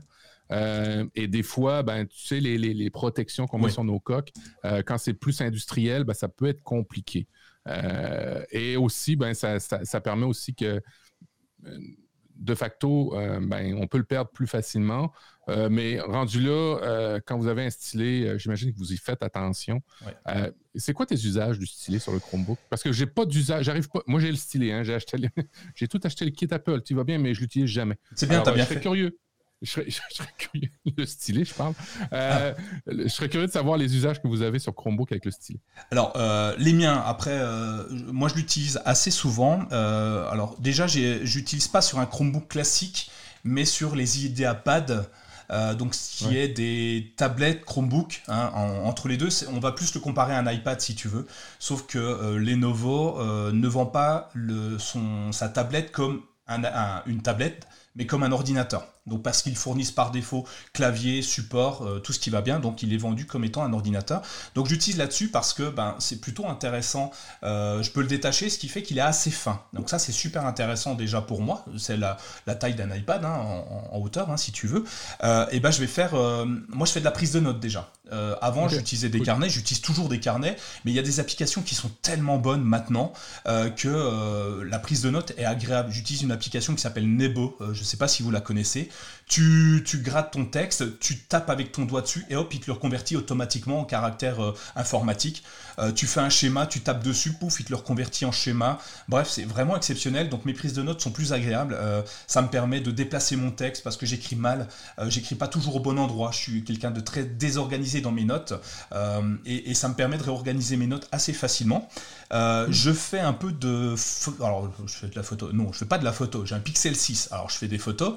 Euh, et des fois, ben, tu sais, les, les, protections qu'on met sur nos coques, euh, quand c'est plus industriel, ben, ça peut être compliqué. Euh, et aussi, ben, ça, ça, permet aussi que de facto, ben, on peut le perdre plus facilement. mais rendu là, quand vous avez un stylet, j'imagine que vous y faites attention. c'est quoi tes usages du stylet sur le Chromebook? Parce que j'ai pas d'usage, j'arrive pas. Moi, j'ai le stylet, hein, j'ai acheté, j'ai tout acheté le kit Apple, tu vas bien, mais je l'utilise jamais. C'est bien, t'as bien fait. curieux. Je serais, curieux, le stylet, je parle. Euh, je serais curieux de savoir les usages que vous avez sur Chromebook avec le stylet. Alors, euh, les miens, après, euh, moi je l'utilise assez souvent. alors, déjà, j'utilise pas sur un Chromebook classique, mais sur les IdeaPad. donc, ce qui est des tablettes Chromebook. Hein, entre les deux, on va plus le comparer à un iPad si tu veux. Sauf que Lenovo ne vend pas le, son, sa tablette comme une tablette, mais comme un ordinateur. Donc parce qu'ils fournissent par défaut clavier, support, euh, tout ce qui va bien, donc il est vendu comme étant un ordinateur. Donc j'utilise là-dessus parce que ben, c'est plutôt intéressant. Euh, je peux le détacher, ce qui fait qu'il est assez fin. Donc ça c'est super intéressant déjà pour moi. C'est la, taille d'un iPad hein, en, hauteur, hein, si tu veux. Euh, et ben je vais faire, moi je fais de la prise de notes déjà. Avant j'utilisais des carnets, j'utilise toujours des carnets, mais il y a des applications qui sont tellement bonnes maintenant que la prise de notes est agréable. J'utilise une application qui s'appelle Nebo. je ne sais pas si vous la connaissez. Tu, tu, grattes ton texte, tu tapes avec ton doigt dessus et hop, il te le reconvertit automatiquement en caractère euh, informatique. Euh, tu fais un schéma, tu tapes dessus, pouf, il te le reconvertit en schéma. Bref, c'est vraiment exceptionnel. Donc mes prises de notes sont plus agréables. Euh, ça me permet de déplacer mon texte parce que j'écris mal. j'écris pas toujours au bon endroit. Je suis quelqu'un de très désorganisé dans mes notes et, et, ça me permet de réorganiser mes notes assez facilement. je fais un peu de. Alors, je fais de la photo. Non, je fais pas de la photo. J'ai un Pixel 6. Alors, je fais des photos.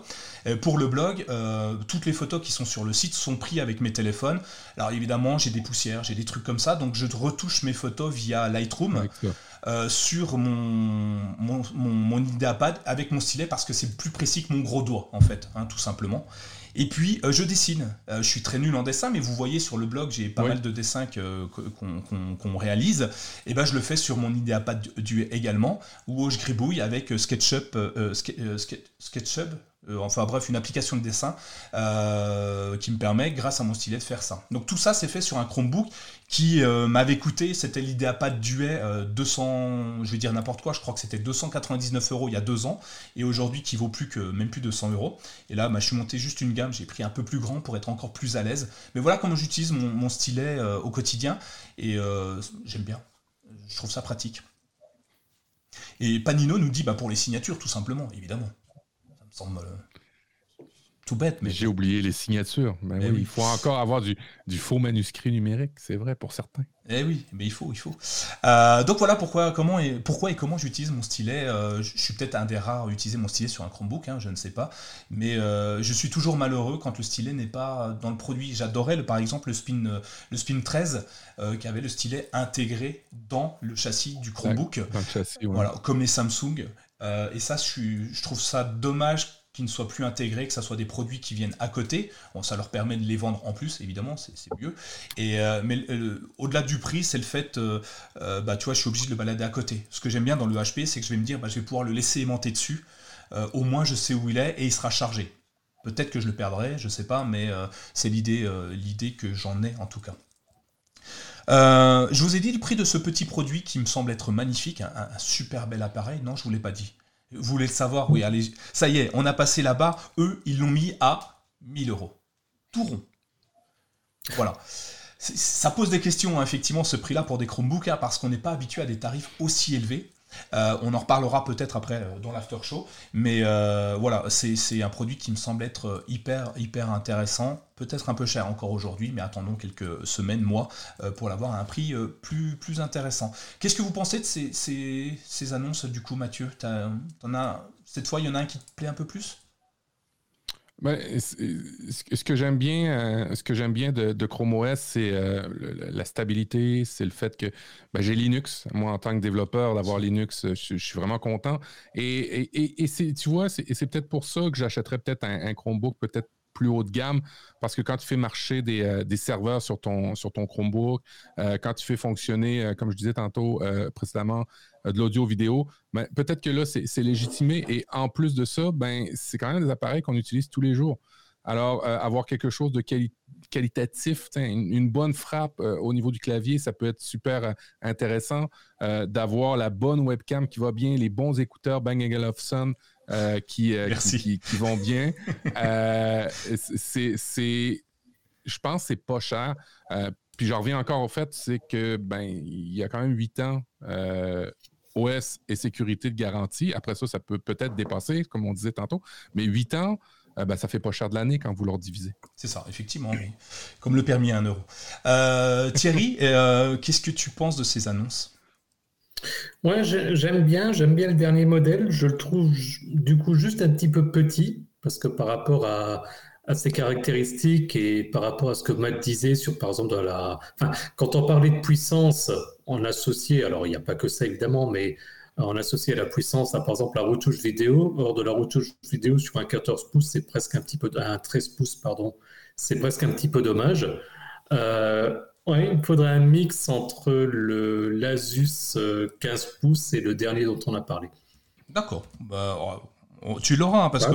pour le blog, euh, toutes les photos qui sont sur le site sont prises avec mes téléphones. Alors évidemment, j'ai des poussières, j'ai des trucs comme ça, donc je retouche mes photos via Lightroom euh, sur mon, mon, mon, avec mon stylet parce que c'est plus précis que mon gros doigt, en fait, hein, tout simplement. Et puis, euh, je dessine. je suis très nul en dessin, mais vous voyez sur le blog, j'ai pas mal de dessins qu'on réalise. Et ben, je le fais sur mon idéapad du également, où je gribouille avec SketchUp, SketchUp euh, enfin bref, une application de dessin euh, qui me permet, grâce à mon stylet, de faire ça. Donc tout ça, c'est fait sur un Chromebook qui euh, m'avait coûté, c'était l'idéapad Duet 200, je vais dire n'importe quoi, je crois que c'était 299 euros il y a deux ans, et aujourd'hui qui vaut plus que même plus de 100 euros. Et là, bah, je suis monté juste une gamme, j'ai pris un peu plus grand pour être encore plus à l'aise. Mais voilà comment j'utilise mon, mon, stylet au quotidien, et j'aime bien. Je trouve ça pratique. Et Panino nous dit bah, pour les signatures, tout simplement, évidemment. Tout bête. Mais j'ai oublié les signatures. Ben oui, Il faut encore avoir du, faux manuscrit numérique, c'est vrai pour certains. Eh oui, mais il faut, il faut. Euh, donc voilà pourquoi, comment et, pourquoi et comment j'utilise mon stylet. Euh, je suis peut-être un des rares à utiliser mon stylet sur un Chromebook, hein, je ne sais pas. Mais euh, je suis toujours malheureux quand le stylet n'est pas dans le produit. J'adorais par exemple le Spin, le Spin 13 qui avait le stylet intégré dans le châssis du Chromebook. Voilà, comme les Samsung. Et ça, je, trouve ça dommage qui ne soient plus intégrés, que ce soit des produits qui viennent à côté. Ça leur permet de les vendre en plus, évidemment, c'est mieux. Et, euh, mais euh, au-delà du prix, c'est le fait, euh, bah, tu vois, je suis obligé de le balader à côté. Ce que j'aime bien dans le HP, c'est que je vais me dire, bah, je vais pouvoir le laisser aimanter dessus. au moins, je sais où il est et il sera chargé. Peut-être que je le perdrai, je ne sais pas, mais c'est l'idée l'idée que j'en ai en tout cas. Je vous ai dit le prix de ce petit produit qui me semble être magnifique, un, un super bel appareil. Non, je ne vous l'ai pas dit. Vous voulez le savoir? Oui, allez. Ça y est, on a passé là-bas. Eux, ils l'ont mis à 1000 euros. Tout rond. Voilà. Ça pose des questions, hein, effectivement, ce prix-là pour des Chromebooks, hein, parce qu'on n'est pas habitué à des tarifs aussi élevés. Euh, on en reparlera peut-être après euh, dans l'after show, mais euh, voilà, c'est un produit qui me semble être hyper hyper intéressant, peut-être un peu cher encore aujourd'hui, mais attendons quelques semaines, mois, pour l'avoir à un prix plus, plus intéressant. Qu'est-ce que vous pensez de ces, ces, annonces du coup, Mathieu? Cette fois, il y en a un qui te plaît un peu plus? Ben, ce que j'aime bien, euh, ce que j'aime bien de, Chrome OS, c'est euh, la stabilité, c'est le fait que ben, j'ai Linux. Moi, en tant que développeur, d'avoir Linux, je, suis vraiment content. Et, tu vois, c'est peut-être pour ça que j'achèterais peut-être un, Chromebook peut-être plus haut de gamme, parce que quand tu fais marcher des, euh, serveurs sur ton, sur ton Chromebook, quand tu fais fonctionner, comme je disais tantôt précédemment, euh, de l'audio-vidéo, ben, peut-être que là, c'est légitimé. Et en plus de ça, ben, c'est quand même des appareils qu'on utilise tous les jours. Alors, euh, avoir quelque chose de qualitatif, une, bonne frappe euh, au niveau du clavier, ça peut être super intéressant. D'avoir la bonne webcam qui va bien, les bons écouteurs Bang Olufsen qui, qui, qui, vont bien. c'est, je pense que c'est pas cher. puis je reviens encore au fait, c'est que ben il y a quand même huit ans, OS et sécurité de garantie. Après ça, ça peut peut-être dépasser, comme on disait tantôt. Mais 8 ans, euh, ben, ça fait pas cher de l'année quand vous leur divisez. C'est ça, effectivement. Comme le permis à 1 euro. Euh, Thierry, euh, qu'est-ce que tu penses de ces annonces? Ouais, j'aime bien, j'aime bien le dernier modèle. Je le trouve du coup juste un petit peu petit parce que par rapport à, ses caractéristiques et par rapport à ce que Matt disait sur, par exemple, la... Enfin, quand on parlait de puissance, on associait, alors il n'y a pas que ça évidemment, mais on associait la puissance à, par exemple, la retouche vidéo. Or, de la retouche vidéo sur un 14 pouces, c'est presque un petit peu, un 13 pouces, pardon, c'est presque un petit peu dommage. Euh, ouais, il faudrait un mix entre le l'Asus 15 euh, pouces et le dernier dont on a parlé. D'accord. Bah, tu l'auras, hein, parce que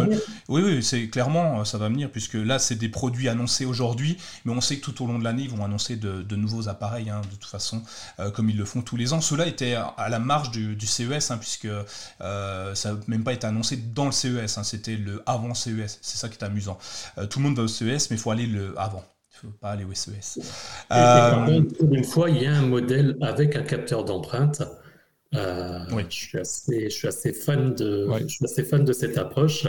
oui, oui, c'est clairement, ça va venir, puisque là, c'est des produits annoncés aujourd'hui, mais on sait que tout au long de l'année, ils vont annoncer de, nouveaux appareils, hein, de toute façon, euh, comme ils le font tous les ans. Cela était à la marge du, CES, hein, puisque euh, ça n'a même pas été annoncé dans le CES, c'était le avant CES. C'est ça qui est amusant. Euh, tout le monde va au CES, mais il faut aller le avant. Il ne faut pas aller au CES. une fois, il y a un modèle avec un capteur d'empreinte euh, oui. je, suis assez, je, suis assez fan de, je suis assez fan de cette approche.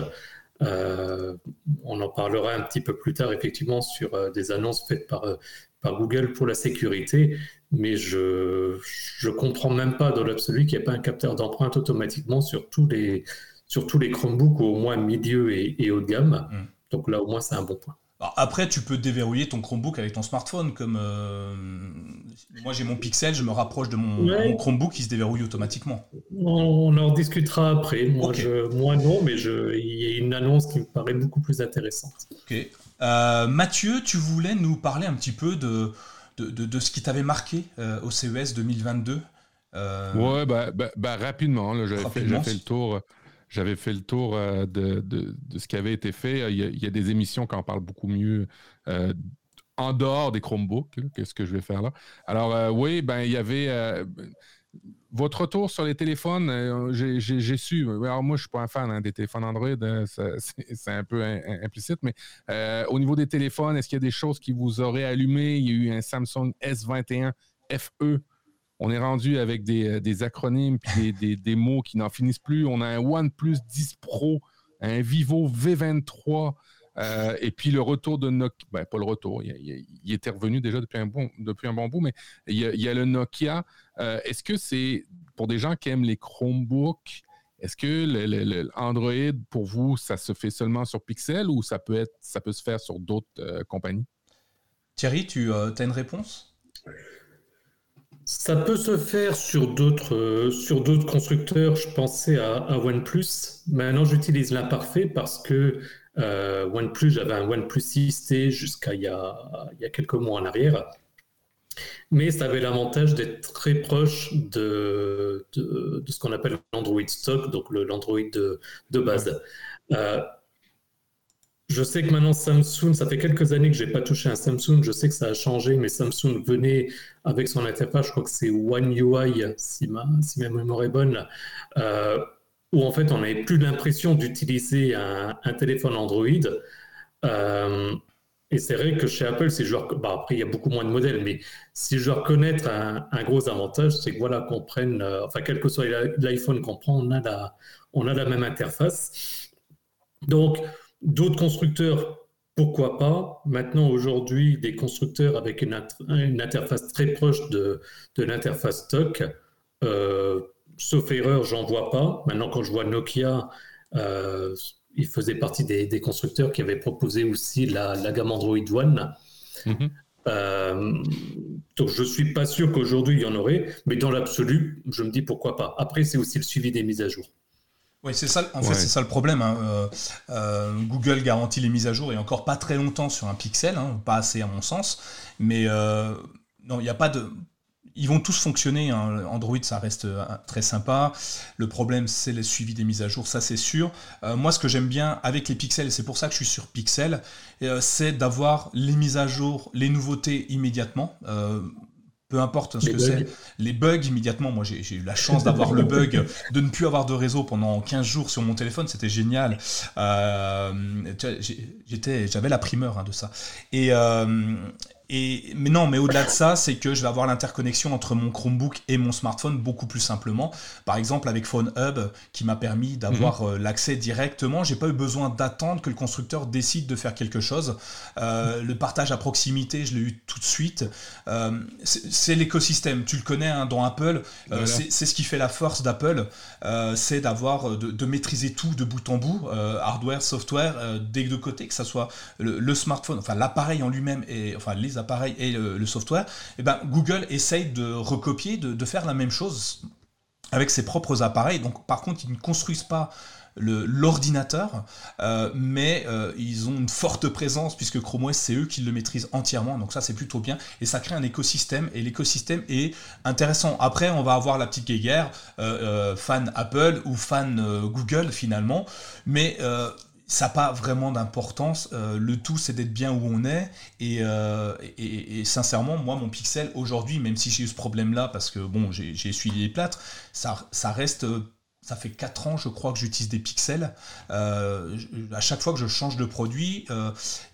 Euh, on en parlera un petit peu plus tard, effectivement, sur euh, des annonces faites par, par Google pour la sécurité, mais je ne comprends même pas dans l'absolu qu'il n'y ait pas un capteur d'empreinte automatiquement sur tous les, sur tous les Chromebooks, au moins milieu et, et haut de gamme. Mm. Donc là, au moins, c'est un bon point. Après, tu peux déverrouiller ton Chromebook avec ton smartphone. Comme euh, moi, j'ai mon Pixel, je me rapproche de mon, Chromebook, qui se déverrouille automatiquement. On en discutera après. Moi, moi non, mais il y a une annonce qui me paraît beaucoup plus intéressante. Ok. Euh, Mathieu, tu voulais nous parler un petit peu de, de, ce qui t'avait marqué euh, au CES 2022 Ouais, bah, bah, bah rapidement. J'avais fait, fait, le tour. J'avais fait le tour euh, de, ce qui avait été fait. Il y, a, des émissions qui en parlent beaucoup mieux euh, en dehors des Chromebooks. Qu'est-ce que je vais faire là? Alors, euh, oui, ben, il y avait. votre retour sur les téléphones, j'ai su. Alors, moi, je ne suis pas un fan hein, des téléphones Android, hein, c'est un peu implicite, mais au niveau des téléphones, est-ce qu'il y a des choses qui vous auraient allumé? Il y a eu un Samsung S21 FE on est rendu avec des, euh, acronymes et des, mots qui n'en finissent plus. On a un OnePlus 10 Pro, un Vivo V23, et puis le retour de Nokia, ben, pas le retour, il, était revenu déjà depuis un bon, depuis un bon bout, mais il y a, le Nokia. Est-ce que c'est pour des gens qui aiment les Chromebooks, est-ce que l'Android, pour vous, ça se fait seulement sur Pixel ou ça peut, être, ça peut se faire sur d'autres compagnies? Thierry, tu as une réponse? Ça peut se faire sur d'autres euh, sur d'autres constructeurs. Je pensais à, OnePlus. Maintenant, j'utilise l'imparfait parce que euh, OnePlus, j'avais un OnePlus 6T jusqu'à il, y a, il y a quelques mois en arrière. Mais ça avait l'avantage d'être très proche de, de, ce qu'on appelle l'Android stock, donc l'Android de, de, base. Euh, je sais que maintenant Samsung, ça fait quelques années que je n'ai pas touché un Samsung, je sais que ça a changé, mais Samsung venait avec son interface, je crois que c'est One UI, si ma, si ma mémoire est bonne, euh, où en fait on n'avait plus l'impression d'utiliser un, téléphone Android. Euh, et c'est vrai que chez Apple, si je bah après il y a beaucoup moins de modèles, mais si je dois reconnaître un, gros avantage, c'est que voilà qu'on prenne, euh, enfin quel que soit l'iPhone qu'on prend, on a la, on a la même interface. Donc D'autres constructeurs, pourquoi pas Maintenant, aujourd'hui, des constructeurs avec une, interface très proche de, l'interface stock, euh, sauf erreur, j'en vois pas. Maintenant, quand je vois Nokia, euh, il faisait partie des, constructeurs qui avaient proposé aussi la, gamme Android One. Mm-hmm. Euh, donc je suis pas sûr qu'aujourd'hui il y en aurait, mais dans l'absolu, je me dis pourquoi pas. Après, c'est aussi le suivi des mises à jour. Oui, c'est ça. En fait, c'est ça le problème. Hein. Euh, euh, Google garantit les mises à jour et encore pas très longtemps sur un Pixel, hein, pas assez à mon sens. Mais euh, non, il n'y a pas de. Ils vont tous fonctionner. Hein. Android, ça reste très sympa. Le problème, c'est le suivi des mises à jour, ça c'est sûr. moi, ce que j'aime bien avec les pixels, et c'est pour ça que je suis sur Pixel, c'est d'avoir les mises à jour, les nouveautés immédiatement peu importe ce que c'est, les bugs immédiatement. Moi, j'ai eu la chance d'avoir le bug de ne plus avoir de réseau pendant 15 jours sur mon téléphone, c'était génial. Euh, j'avais la primeur hein, de ça. Et, euh, mais non, mais au-delà de ça, c'est que je vais avoir l'interconnexion entre mon Chromebook et mon smartphone beaucoup plus simplement. Par exemple, avec Phone Hub, qui m'a permis d'avoir mhm. euh, l'accès directement. J'ai pas eu besoin d'attendre que le constructeur décide de faire quelque chose. Euh, le partage à proximité, je l'ai eu tout de suite. Euh, c'est l'écosystème. Tu le connais hein, dans Apple. C'est ce qui fait la force d'Apple. c'est d'avoir de, maîtriser tout de bout en bout, hardware, software, des deux côtés, que ce soit le, smartphone, enfin l'appareil en lui-même et enfin les appareil et le, software, eh ben, Google essaye de recopier, de, faire la même chose avec ses propres appareils. Donc, par contre, ils ne construisent pas l'ordinateur, euh, mais euh, ils ont une forte présence puisque Chrome OS c'est eux qui le maîtrisent entièrement, donc ça c'est plutôt bien et ça crée un écosystème et l'écosystème est intéressant. Après on va avoir la petite guerre euh, fan Apple ou fan Google finalement, mais ça n'a pas vraiment d'importance. Euh, le tout, c'est d'être bien où on est. Euh, et, sincèrement, moi, mon Pixel, aujourd'hui, même si j'ai eu ce problème-là, parce que bon, j'ai essuyé les plâtres, ça, reste ça fait 4 ans, je crois, que j'utilise des pixels. Euh, à chaque fois que je change de produit,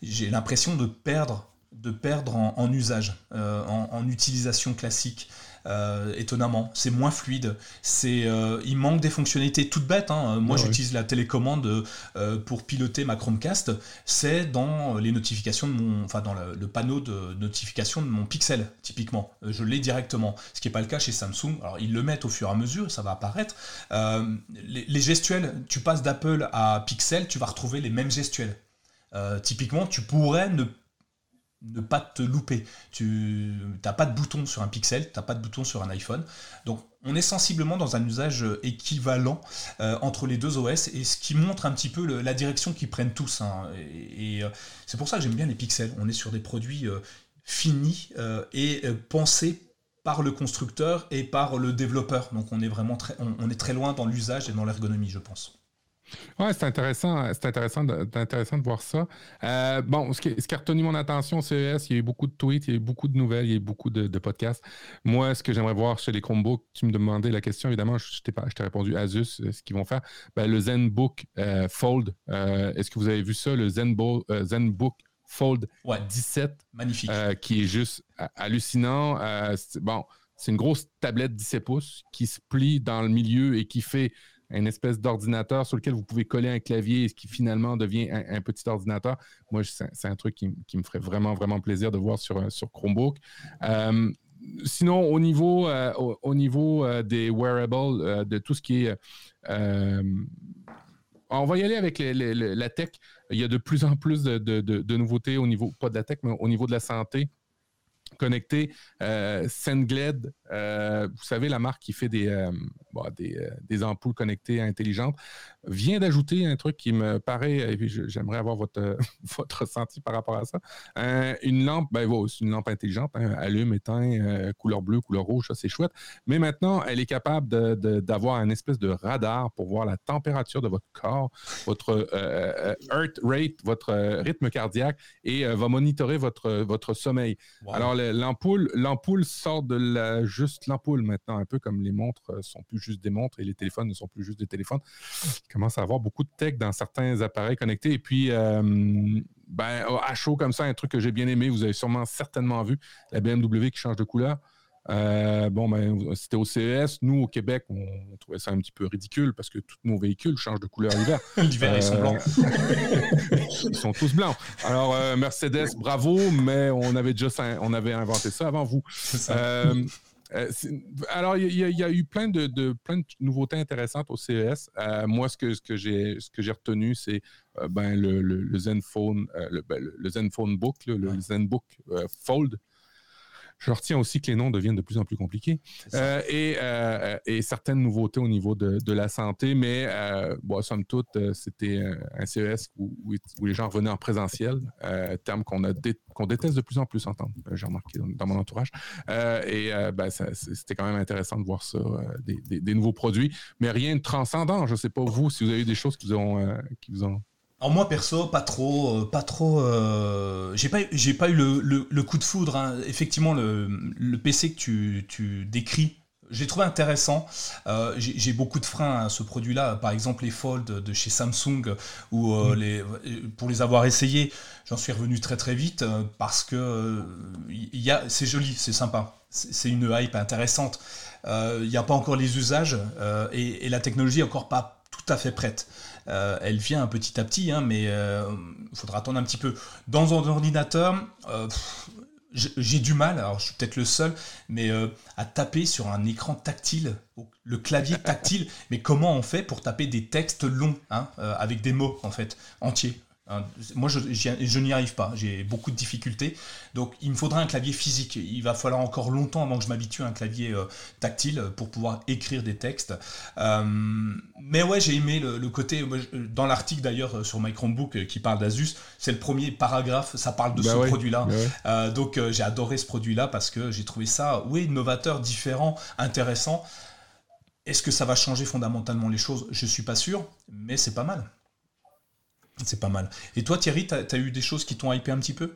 j'ai l'impression de perdre, de perdre en, usage, en, utilisation classique. Euh, étonnamment. C'est moins fluide. C'est, euh, il manque des fonctionnalités toutes bêtes. Hein. Moi, j'utilise la télécommande euh, pour piloter ma Chromecast. C'est dans les notifications de mon, enfin dans le, panneau de notification de mon Pixel, typiquement. je l'ai directement. Ce qui n'est pas le cas chez Samsung. Alors, ils le mettent au fur et à mesure, ça va apparaître. Les, les, gestuels, tu passes d'Apple à Pixel, tu vas retrouver les mêmes gestuels. typiquement, tu pourrais ne ne pas te louper. Tu n'as pas de bouton sur un Pixel, tu n'as pas de bouton sur un iPhone. Donc on est sensiblement dans un usage équivalent euh, entre les deux OS et ce qui montre un petit peu la direction qu'ils prennent tous. Hein. Et, euh, c'est pour ça que j'aime bien les Pixels. On est sur des produits euh, finis et pensés par le constructeur et par le développeur. Donc on est vraiment très, on est très loin dans l'usage et dans l'ergonomie, je pense. Oui, c'est intéressant, c'est intéressant, de, intéressant de voir ça. Euh, bon, ce qui, ce qui, a retenu mon attention CES, il y a eu beaucoup de tweets, il y a eu beaucoup de nouvelles, il y a eu beaucoup de, podcasts. Moi, ce que j'aimerais voir chez les Chromebooks, tu me demandais la question, évidemment, je, t'ai répondu Asus, euh, ce qu'ils vont faire. Ben, le ZenBook euh, Fold, est-ce que vous avez vu ça, le ZenBook, ZenBook Fold 17? Magnifique. qui est juste hallucinant. bon, c'est une grosse tablette 17 pouces qui se plie dans le milieu et qui fait une espèce d'ordinateur sur lequel vous pouvez coller un clavier et ce qui finalement devient un, petit ordinateur. Moi, c'est un truc qui, me ferait vraiment, vraiment plaisir de voir sur, Chromebook. sinon, au niveau, au, niveau des wearables, de tout ce qui est on va y aller avec la tech. Il y a de plus en plus de, nouveautés au niveau, pas de la tech, mais au niveau de la santé connecté. Euh, Sengled, euh, vous savez, la marque qui fait des, euh, des, ampoules connectées intelligentes, vient d'ajouter un truc qui me paraît, et j'aimerais avoir votre, votre ressenti par rapport à ça. une lampe, ben, c'est une lampe intelligente, hein, allume, éteint, couleur bleue, couleur rouge, ça c'est chouette. Mais maintenant, elle est capable d'avoir un espèce de radar pour voir la température de votre corps, votre heart rate, votre rythme cardiaque, et va monitorer votre, votre sommeil. Alors, l'ampoule, l'ampoule sort de la, juste l'ampoule maintenant, un peu comme les montres euh, sont plus juste des montres et les téléphones ne sont plus juste des téléphones. Commence à avoir beaucoup de tech dans certains appareils connectés. Et puis, euh, ben, à chaud comme ça, un truc que j'ai bien aimé, vous avez sûrement certainement vu, la BMW qui change de couleur. Euh, bon, ben, c'était au CES. Nous, au Québec, on, trouvait ça un petit peu ridicule parce que tous nos véhicules changent de couleur l'hiver. l'hiver, ils sont blancs. ils sont tous blancs. Alors, euh, Mercedes, bravo, mais on avait déjà on avait inventé ça avant vous. Euh, alors, il y, a eu plein de, plein de nouveautés intéressantes au CES. moi, ce que, ce que j'ai retenu, c'est ben, le, Zenfone, ben, le, Zenfone Book, le, Zenbook Fold. Je retiens aussi que les noms deviennent de plus en plus compliqués. Euh, euh, et, certaines nouveautés au niveau de, la santé, mais euh, bon, somme toute, c'était un CES où, les gens revenaient en présentiel, terme qu'on déteste de plus en plus entendre, j'ai remarqué dans, mon entourage. et ben, c'était quand même intéressant de voir ça, des, nouveaux produits, mais rien de transcendant. Je ne sais pas vous si vous avez eu des choses qui ont, qui vous ont alors moi perso, pas trop, euh, pas trop. Euh, j'ai pas, j'ai pas eu le, coup de foudre. Hein. Effectivement, le, PC que tu, décris, j'ai trouvé intéressant. Euh, j'ai beaucoup de freins à ce produit-là. Par exemple, les Fold de chez Samsung, ou mm. les, pour les avoir essayés, j'en suis revenu très très vite parce que y a, c'est joli, c'est sympa. C'est une hype intéressante. Il n'y a pas encore les usages et, et la technologie est encore pas tout à fait prête. Euh, elle vient petit à petit, hein, mais il euh, faudra attendre un petit peu. Dans un ordinateur, euh, j'ai du mal, alors je suis peut-être le seul, mais à taper sur un écran tactile, le clavier tactile. mais comment on fait pour taper des textes longs, hein, avec des mots en fait, entiers? Moi, je, je n'y arrive pas. J'ai beaucoup de difficultés. Donc, il me faudra un clavier physique. Il va falloir encore longtemps avant que je m'habitue à un clavier euh, tactile pour pouvoir écrire des textes. Euh, mais ouais, j'ai aimé le, côté. Dans l'article d'ailleurs euh, sur My Chromebook qui parle d'Asus, c'est le premier paragraphe. Ça parle de bah ce produit-là. Bah donc, j'ai adoré ce produit-là parce que j'ai trouvé ça, oui, novateur, différent, intéressant. Est-ce que ça va changer fondamentalement les choses? Je suis pas sûr, mais c'est pas mal. C'est pas mal. Et toi, Thierry, tu as, eu des choses qui t'ont hypé un petit peu?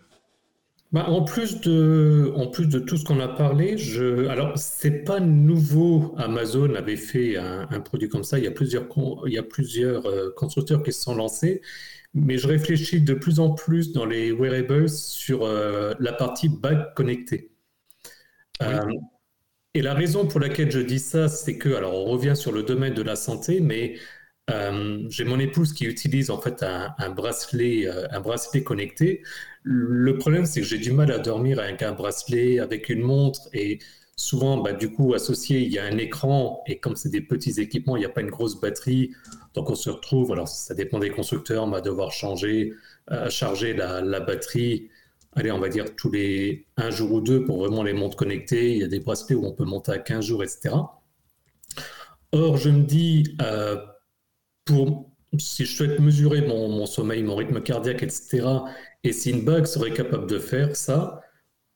Bah, en, plus de, en plus de tout ce qu'on a parlé, je, alors c'est pas nouveau. Amazon avait fait un, produit comme ça. Il y a plusieurs, il y a plusieurs euh, constructeurs qui se sont lancés. Mais je réfléchis de plus en plus dans les wearables sur euh, la partie bague connectée. Euh, et la raison pour laquelle je dis ça, c'est que, alors on revient sur le domaine de la santé, mais euh, j'ai mon épouse qui utilise en fait un, bracelet, euh, un bracelet connecté. Le problème, c'est que j'ai du mal à dormir avec un bracelet, avec une montre, et souvent, bah, du coup, associé, il y a un écran, et comme c'est des petits équipements, il n'y a pas une grosse batterie, donc on se retrouve, alors ça dépend des constructeurs, on va devoir changer, euh, charger la, la, batterie. Allez, on va dire tous les un jour ou deux pour vraiment les montres connectées. Il y a des bracelets où on peut monter à 15 jours, etc. Or, je me dis, si je souhaite mesurer mon, sommeil, mon rythme cardiaque, etc., et si une bague serait capable de faire ça,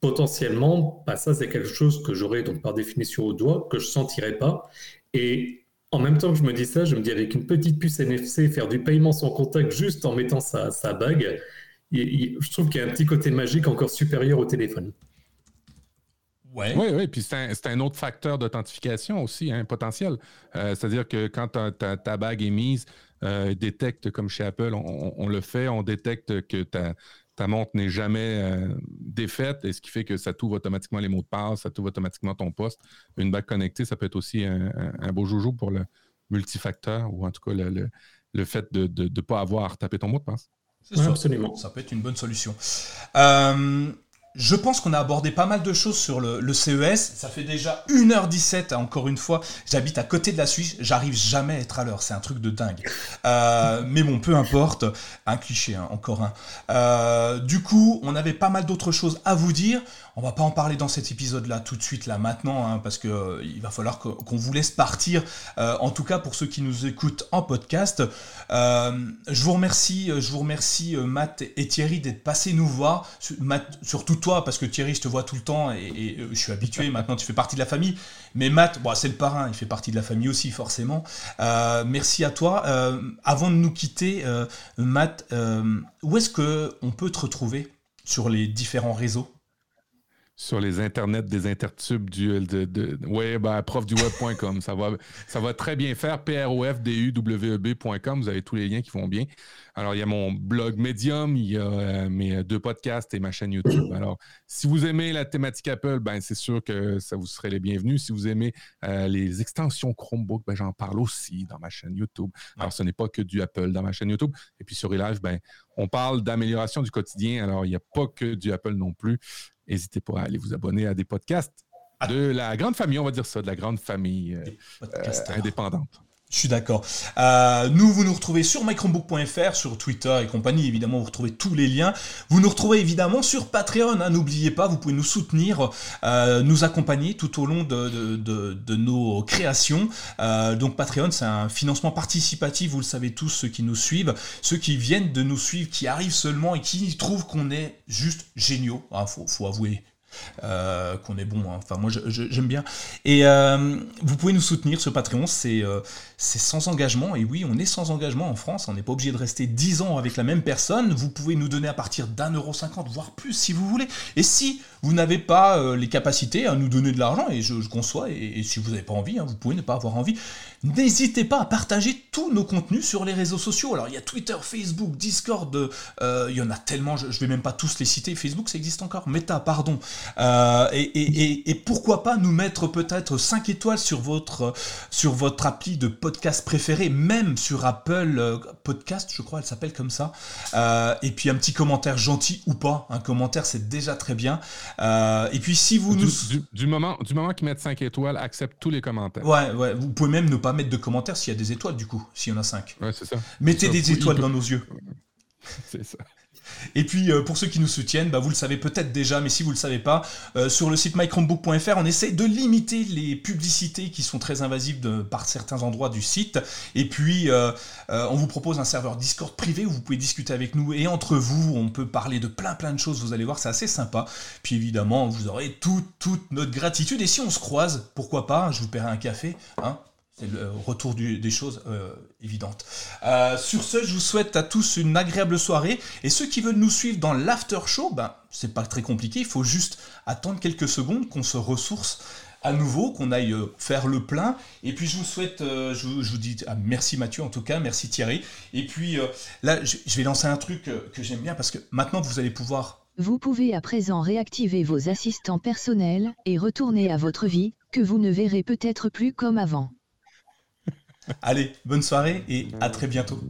potentiellement, bah, ça c'est quelque chose que j'aurais donc par définition au doigt, que je sentirais pas. Et en même temps que je me dis ça, je me dis avec une petite puce NFC, faire du paiement sans contact juste en mettant sa, bague, je trouve qu'il y a un petit côté magique encore supérieur au téléphone. Oui, oui, puis c'est un, autre facteur d'authentification aussi, un hein, potentiel. Euh, c'est-à-dire que quand ta, bague est mise, euh, détecte, comme chez Apple, on, le fait, on détecte que ta, ta montre n'est jamais euh, défaite, et ce qui fait que ça t'ouvre automatiquement les mots de passe, ça t'ouvre automatiquement ton poste. Une bague connectée, ça peut être aussi un, beau joujou pour le, multifacteur ou en tout cas le, fait de ne pas avoir tapé ton mot de passe. C'est absolument. Ça peut être une bonne solution. Euh, je pense qu'on a abordé pas mal de choses sur le, CES. Ça fait déjà 1h17, encore une fois. J'habite à côté de la Suisse, j'arrive jamais à être à l'heure. C'est un truc de dingue. Euh, mais bon, peu importe. Un cliché, hein, encore un. Euh, du coup, on avait pas mal d'autres choses à vous dire. On va pas en parler dans cet épisode-là tout de suite, là, maintenant, hein, parce que euh, il va falloir qu'on vous laisse partir. en tout cas, pour ceux qui nous écoutent en podcast. je vous remercie, je vous remercie, Matt et Thierry, d'être passés nous voir. Matt, surtout toi, parce que Thierry, je te vois tout le temps et, euh, je suis habitué, maintenant tu fais partie de la famille. Mais Matt, bon, c'est le parrain, il fait partie de la famille aussi, forcément. Euh, merci à toi. Euh, avant de nous quitter, Matt, où est-ce qu'on peut te retrouver sur les différents réseaux? Sur les internets des intertubes du de, de, ouais, ben, profduweb.com. ça, va, ça va très bien faire. P-R-O-F-D-U-W-E-B.com. Vous avez tous les liens qui vont bien. Alors, il y a mon blog Medium, il y a euh, mes deux podcasts et ma chaîne YouTube. Alors, si vous aimez la thématique Apple, ben, c'est sûr que ça vous serait les bienvenus. Si vous aimez euh, les extensions Chromebook, ben, j'en parle aussi dans ma chaîne YouTube. Alors, ce n'est pas que du Apple dans ma chaîne YouTube. Et puis sur Relive, ben, on parle d'amélioration du quotidien. Alors, il n'y a pas que du Apple non plus. N'hésitez pas à aller vous abonner à des podcasts de la grande famille, on va dire ça, de la grande famille euh, euh, indépendante. Je suis d'accord. Euh, nous, vous nous retrouvez sur microbook.fr, sur Twitter et compagnie. Évidemment, vous retrouvez tous les liens. Vous nous retrouvez évidemment sur Patreon. Hein. N'oubliez pas, vous pouvez nous soutenir, nous accompagner tout au long de, nos créations. donc Patreon, c'est un financement participatif. Vous le savez tous, ceux qui nous suivent, ceux qui viennent de nous suivre, qui arrivent seulement et qui trouvent qu'on est juste géniaux. Il ah, faut avouer euh, qu'on est bon. Hein. Enfin, moi, j'aime bien. Et euh, vous pouvez nous soutenir sur Patreon, euh, c'est sans engagement. Et oui, on est sans engagement en France. On n'est pas obligé de rester 10 ans avec la même personne. Vous pouvez nous donner à partir d'un euro cinquante, voire plus si vous voulez. Et si vous n'avez pas les capacités à nous donner de l'argent, et je, conçois, et, si vous n'avez pas envie, hein, vous pouvez ne pas avoir envie, n'hésitez pas à partager tous nos contenus sur les réseaux sociaux. Alors, il y a Twitter, Facebook, Discord, il y en a tellement, je ne vais même pas tous les citer. Facebook, ça existe encore. Meta, pardon. Euh, et, pourquoi pas nous mettre peut-être 5 étoiles sur votre, sur votre appli de podcast préféré, même sur Apple euh, Podcast, je crois, elle s'appelle comme ça. Euh, et puis un petit commentaire gentil ou pas. Un commentaire, c'est déjà très bien. Et puis si vous du, nous... Du, moment, du moment qu'ils mettent 5 étoiles, accepte tous les commentaires. Ouais, ouais. Vous pouvez même ne pas mettre de commentaires s'il y a des étoiles, du coup, s'il y en a 5. Ouais, c'est ça. Mettez des étoiles dans nos yeux. C'est ça. Et puis euh, pour ceux qui nous soutiennent, bah, vous le savez peut-être déjà, mais si vous ne le savez pas, euh, sur le site mychromebook.fr, on essaie de limiter les publicités qui sont très invasives par certains endroits du site. Et puis euh, on vous propose un serveur Discord privé où vous pouvez discuter avec nous et entre vous, on peut parler de plein plein de choses. Vous allez voir, c'est assez sympa. Puis évidemment, vous aurez toute toute notre gratitude. Et si on se croise, pourquoi pas Je vous paierai un café, hein c'est le retour des choses euh, évidentes. Euh, sur ce, je vous souhaite à tous une agréable soirée. Et ceux qui veulent nous suivre dans l'after show, ben, c'est pas très compliqué. Il faut juste attendre quelques secondes qu'on se ressource à nouveau, qu'on aille euh, faire le plein. Et puis je vous souhaite, je, vous dis ah, merci Mathieu en tout cas, merci Thierry. Et puis là, je, vais lancer un truc que j'aime bien parce que maintenant vous allez pouvoir... Vous pouvez à présent réactiver vos assistants personnels et retourner à votre vie, que vous ne verrez peut-être plus comme avant. Allez, bonne soirée et à très bientôt.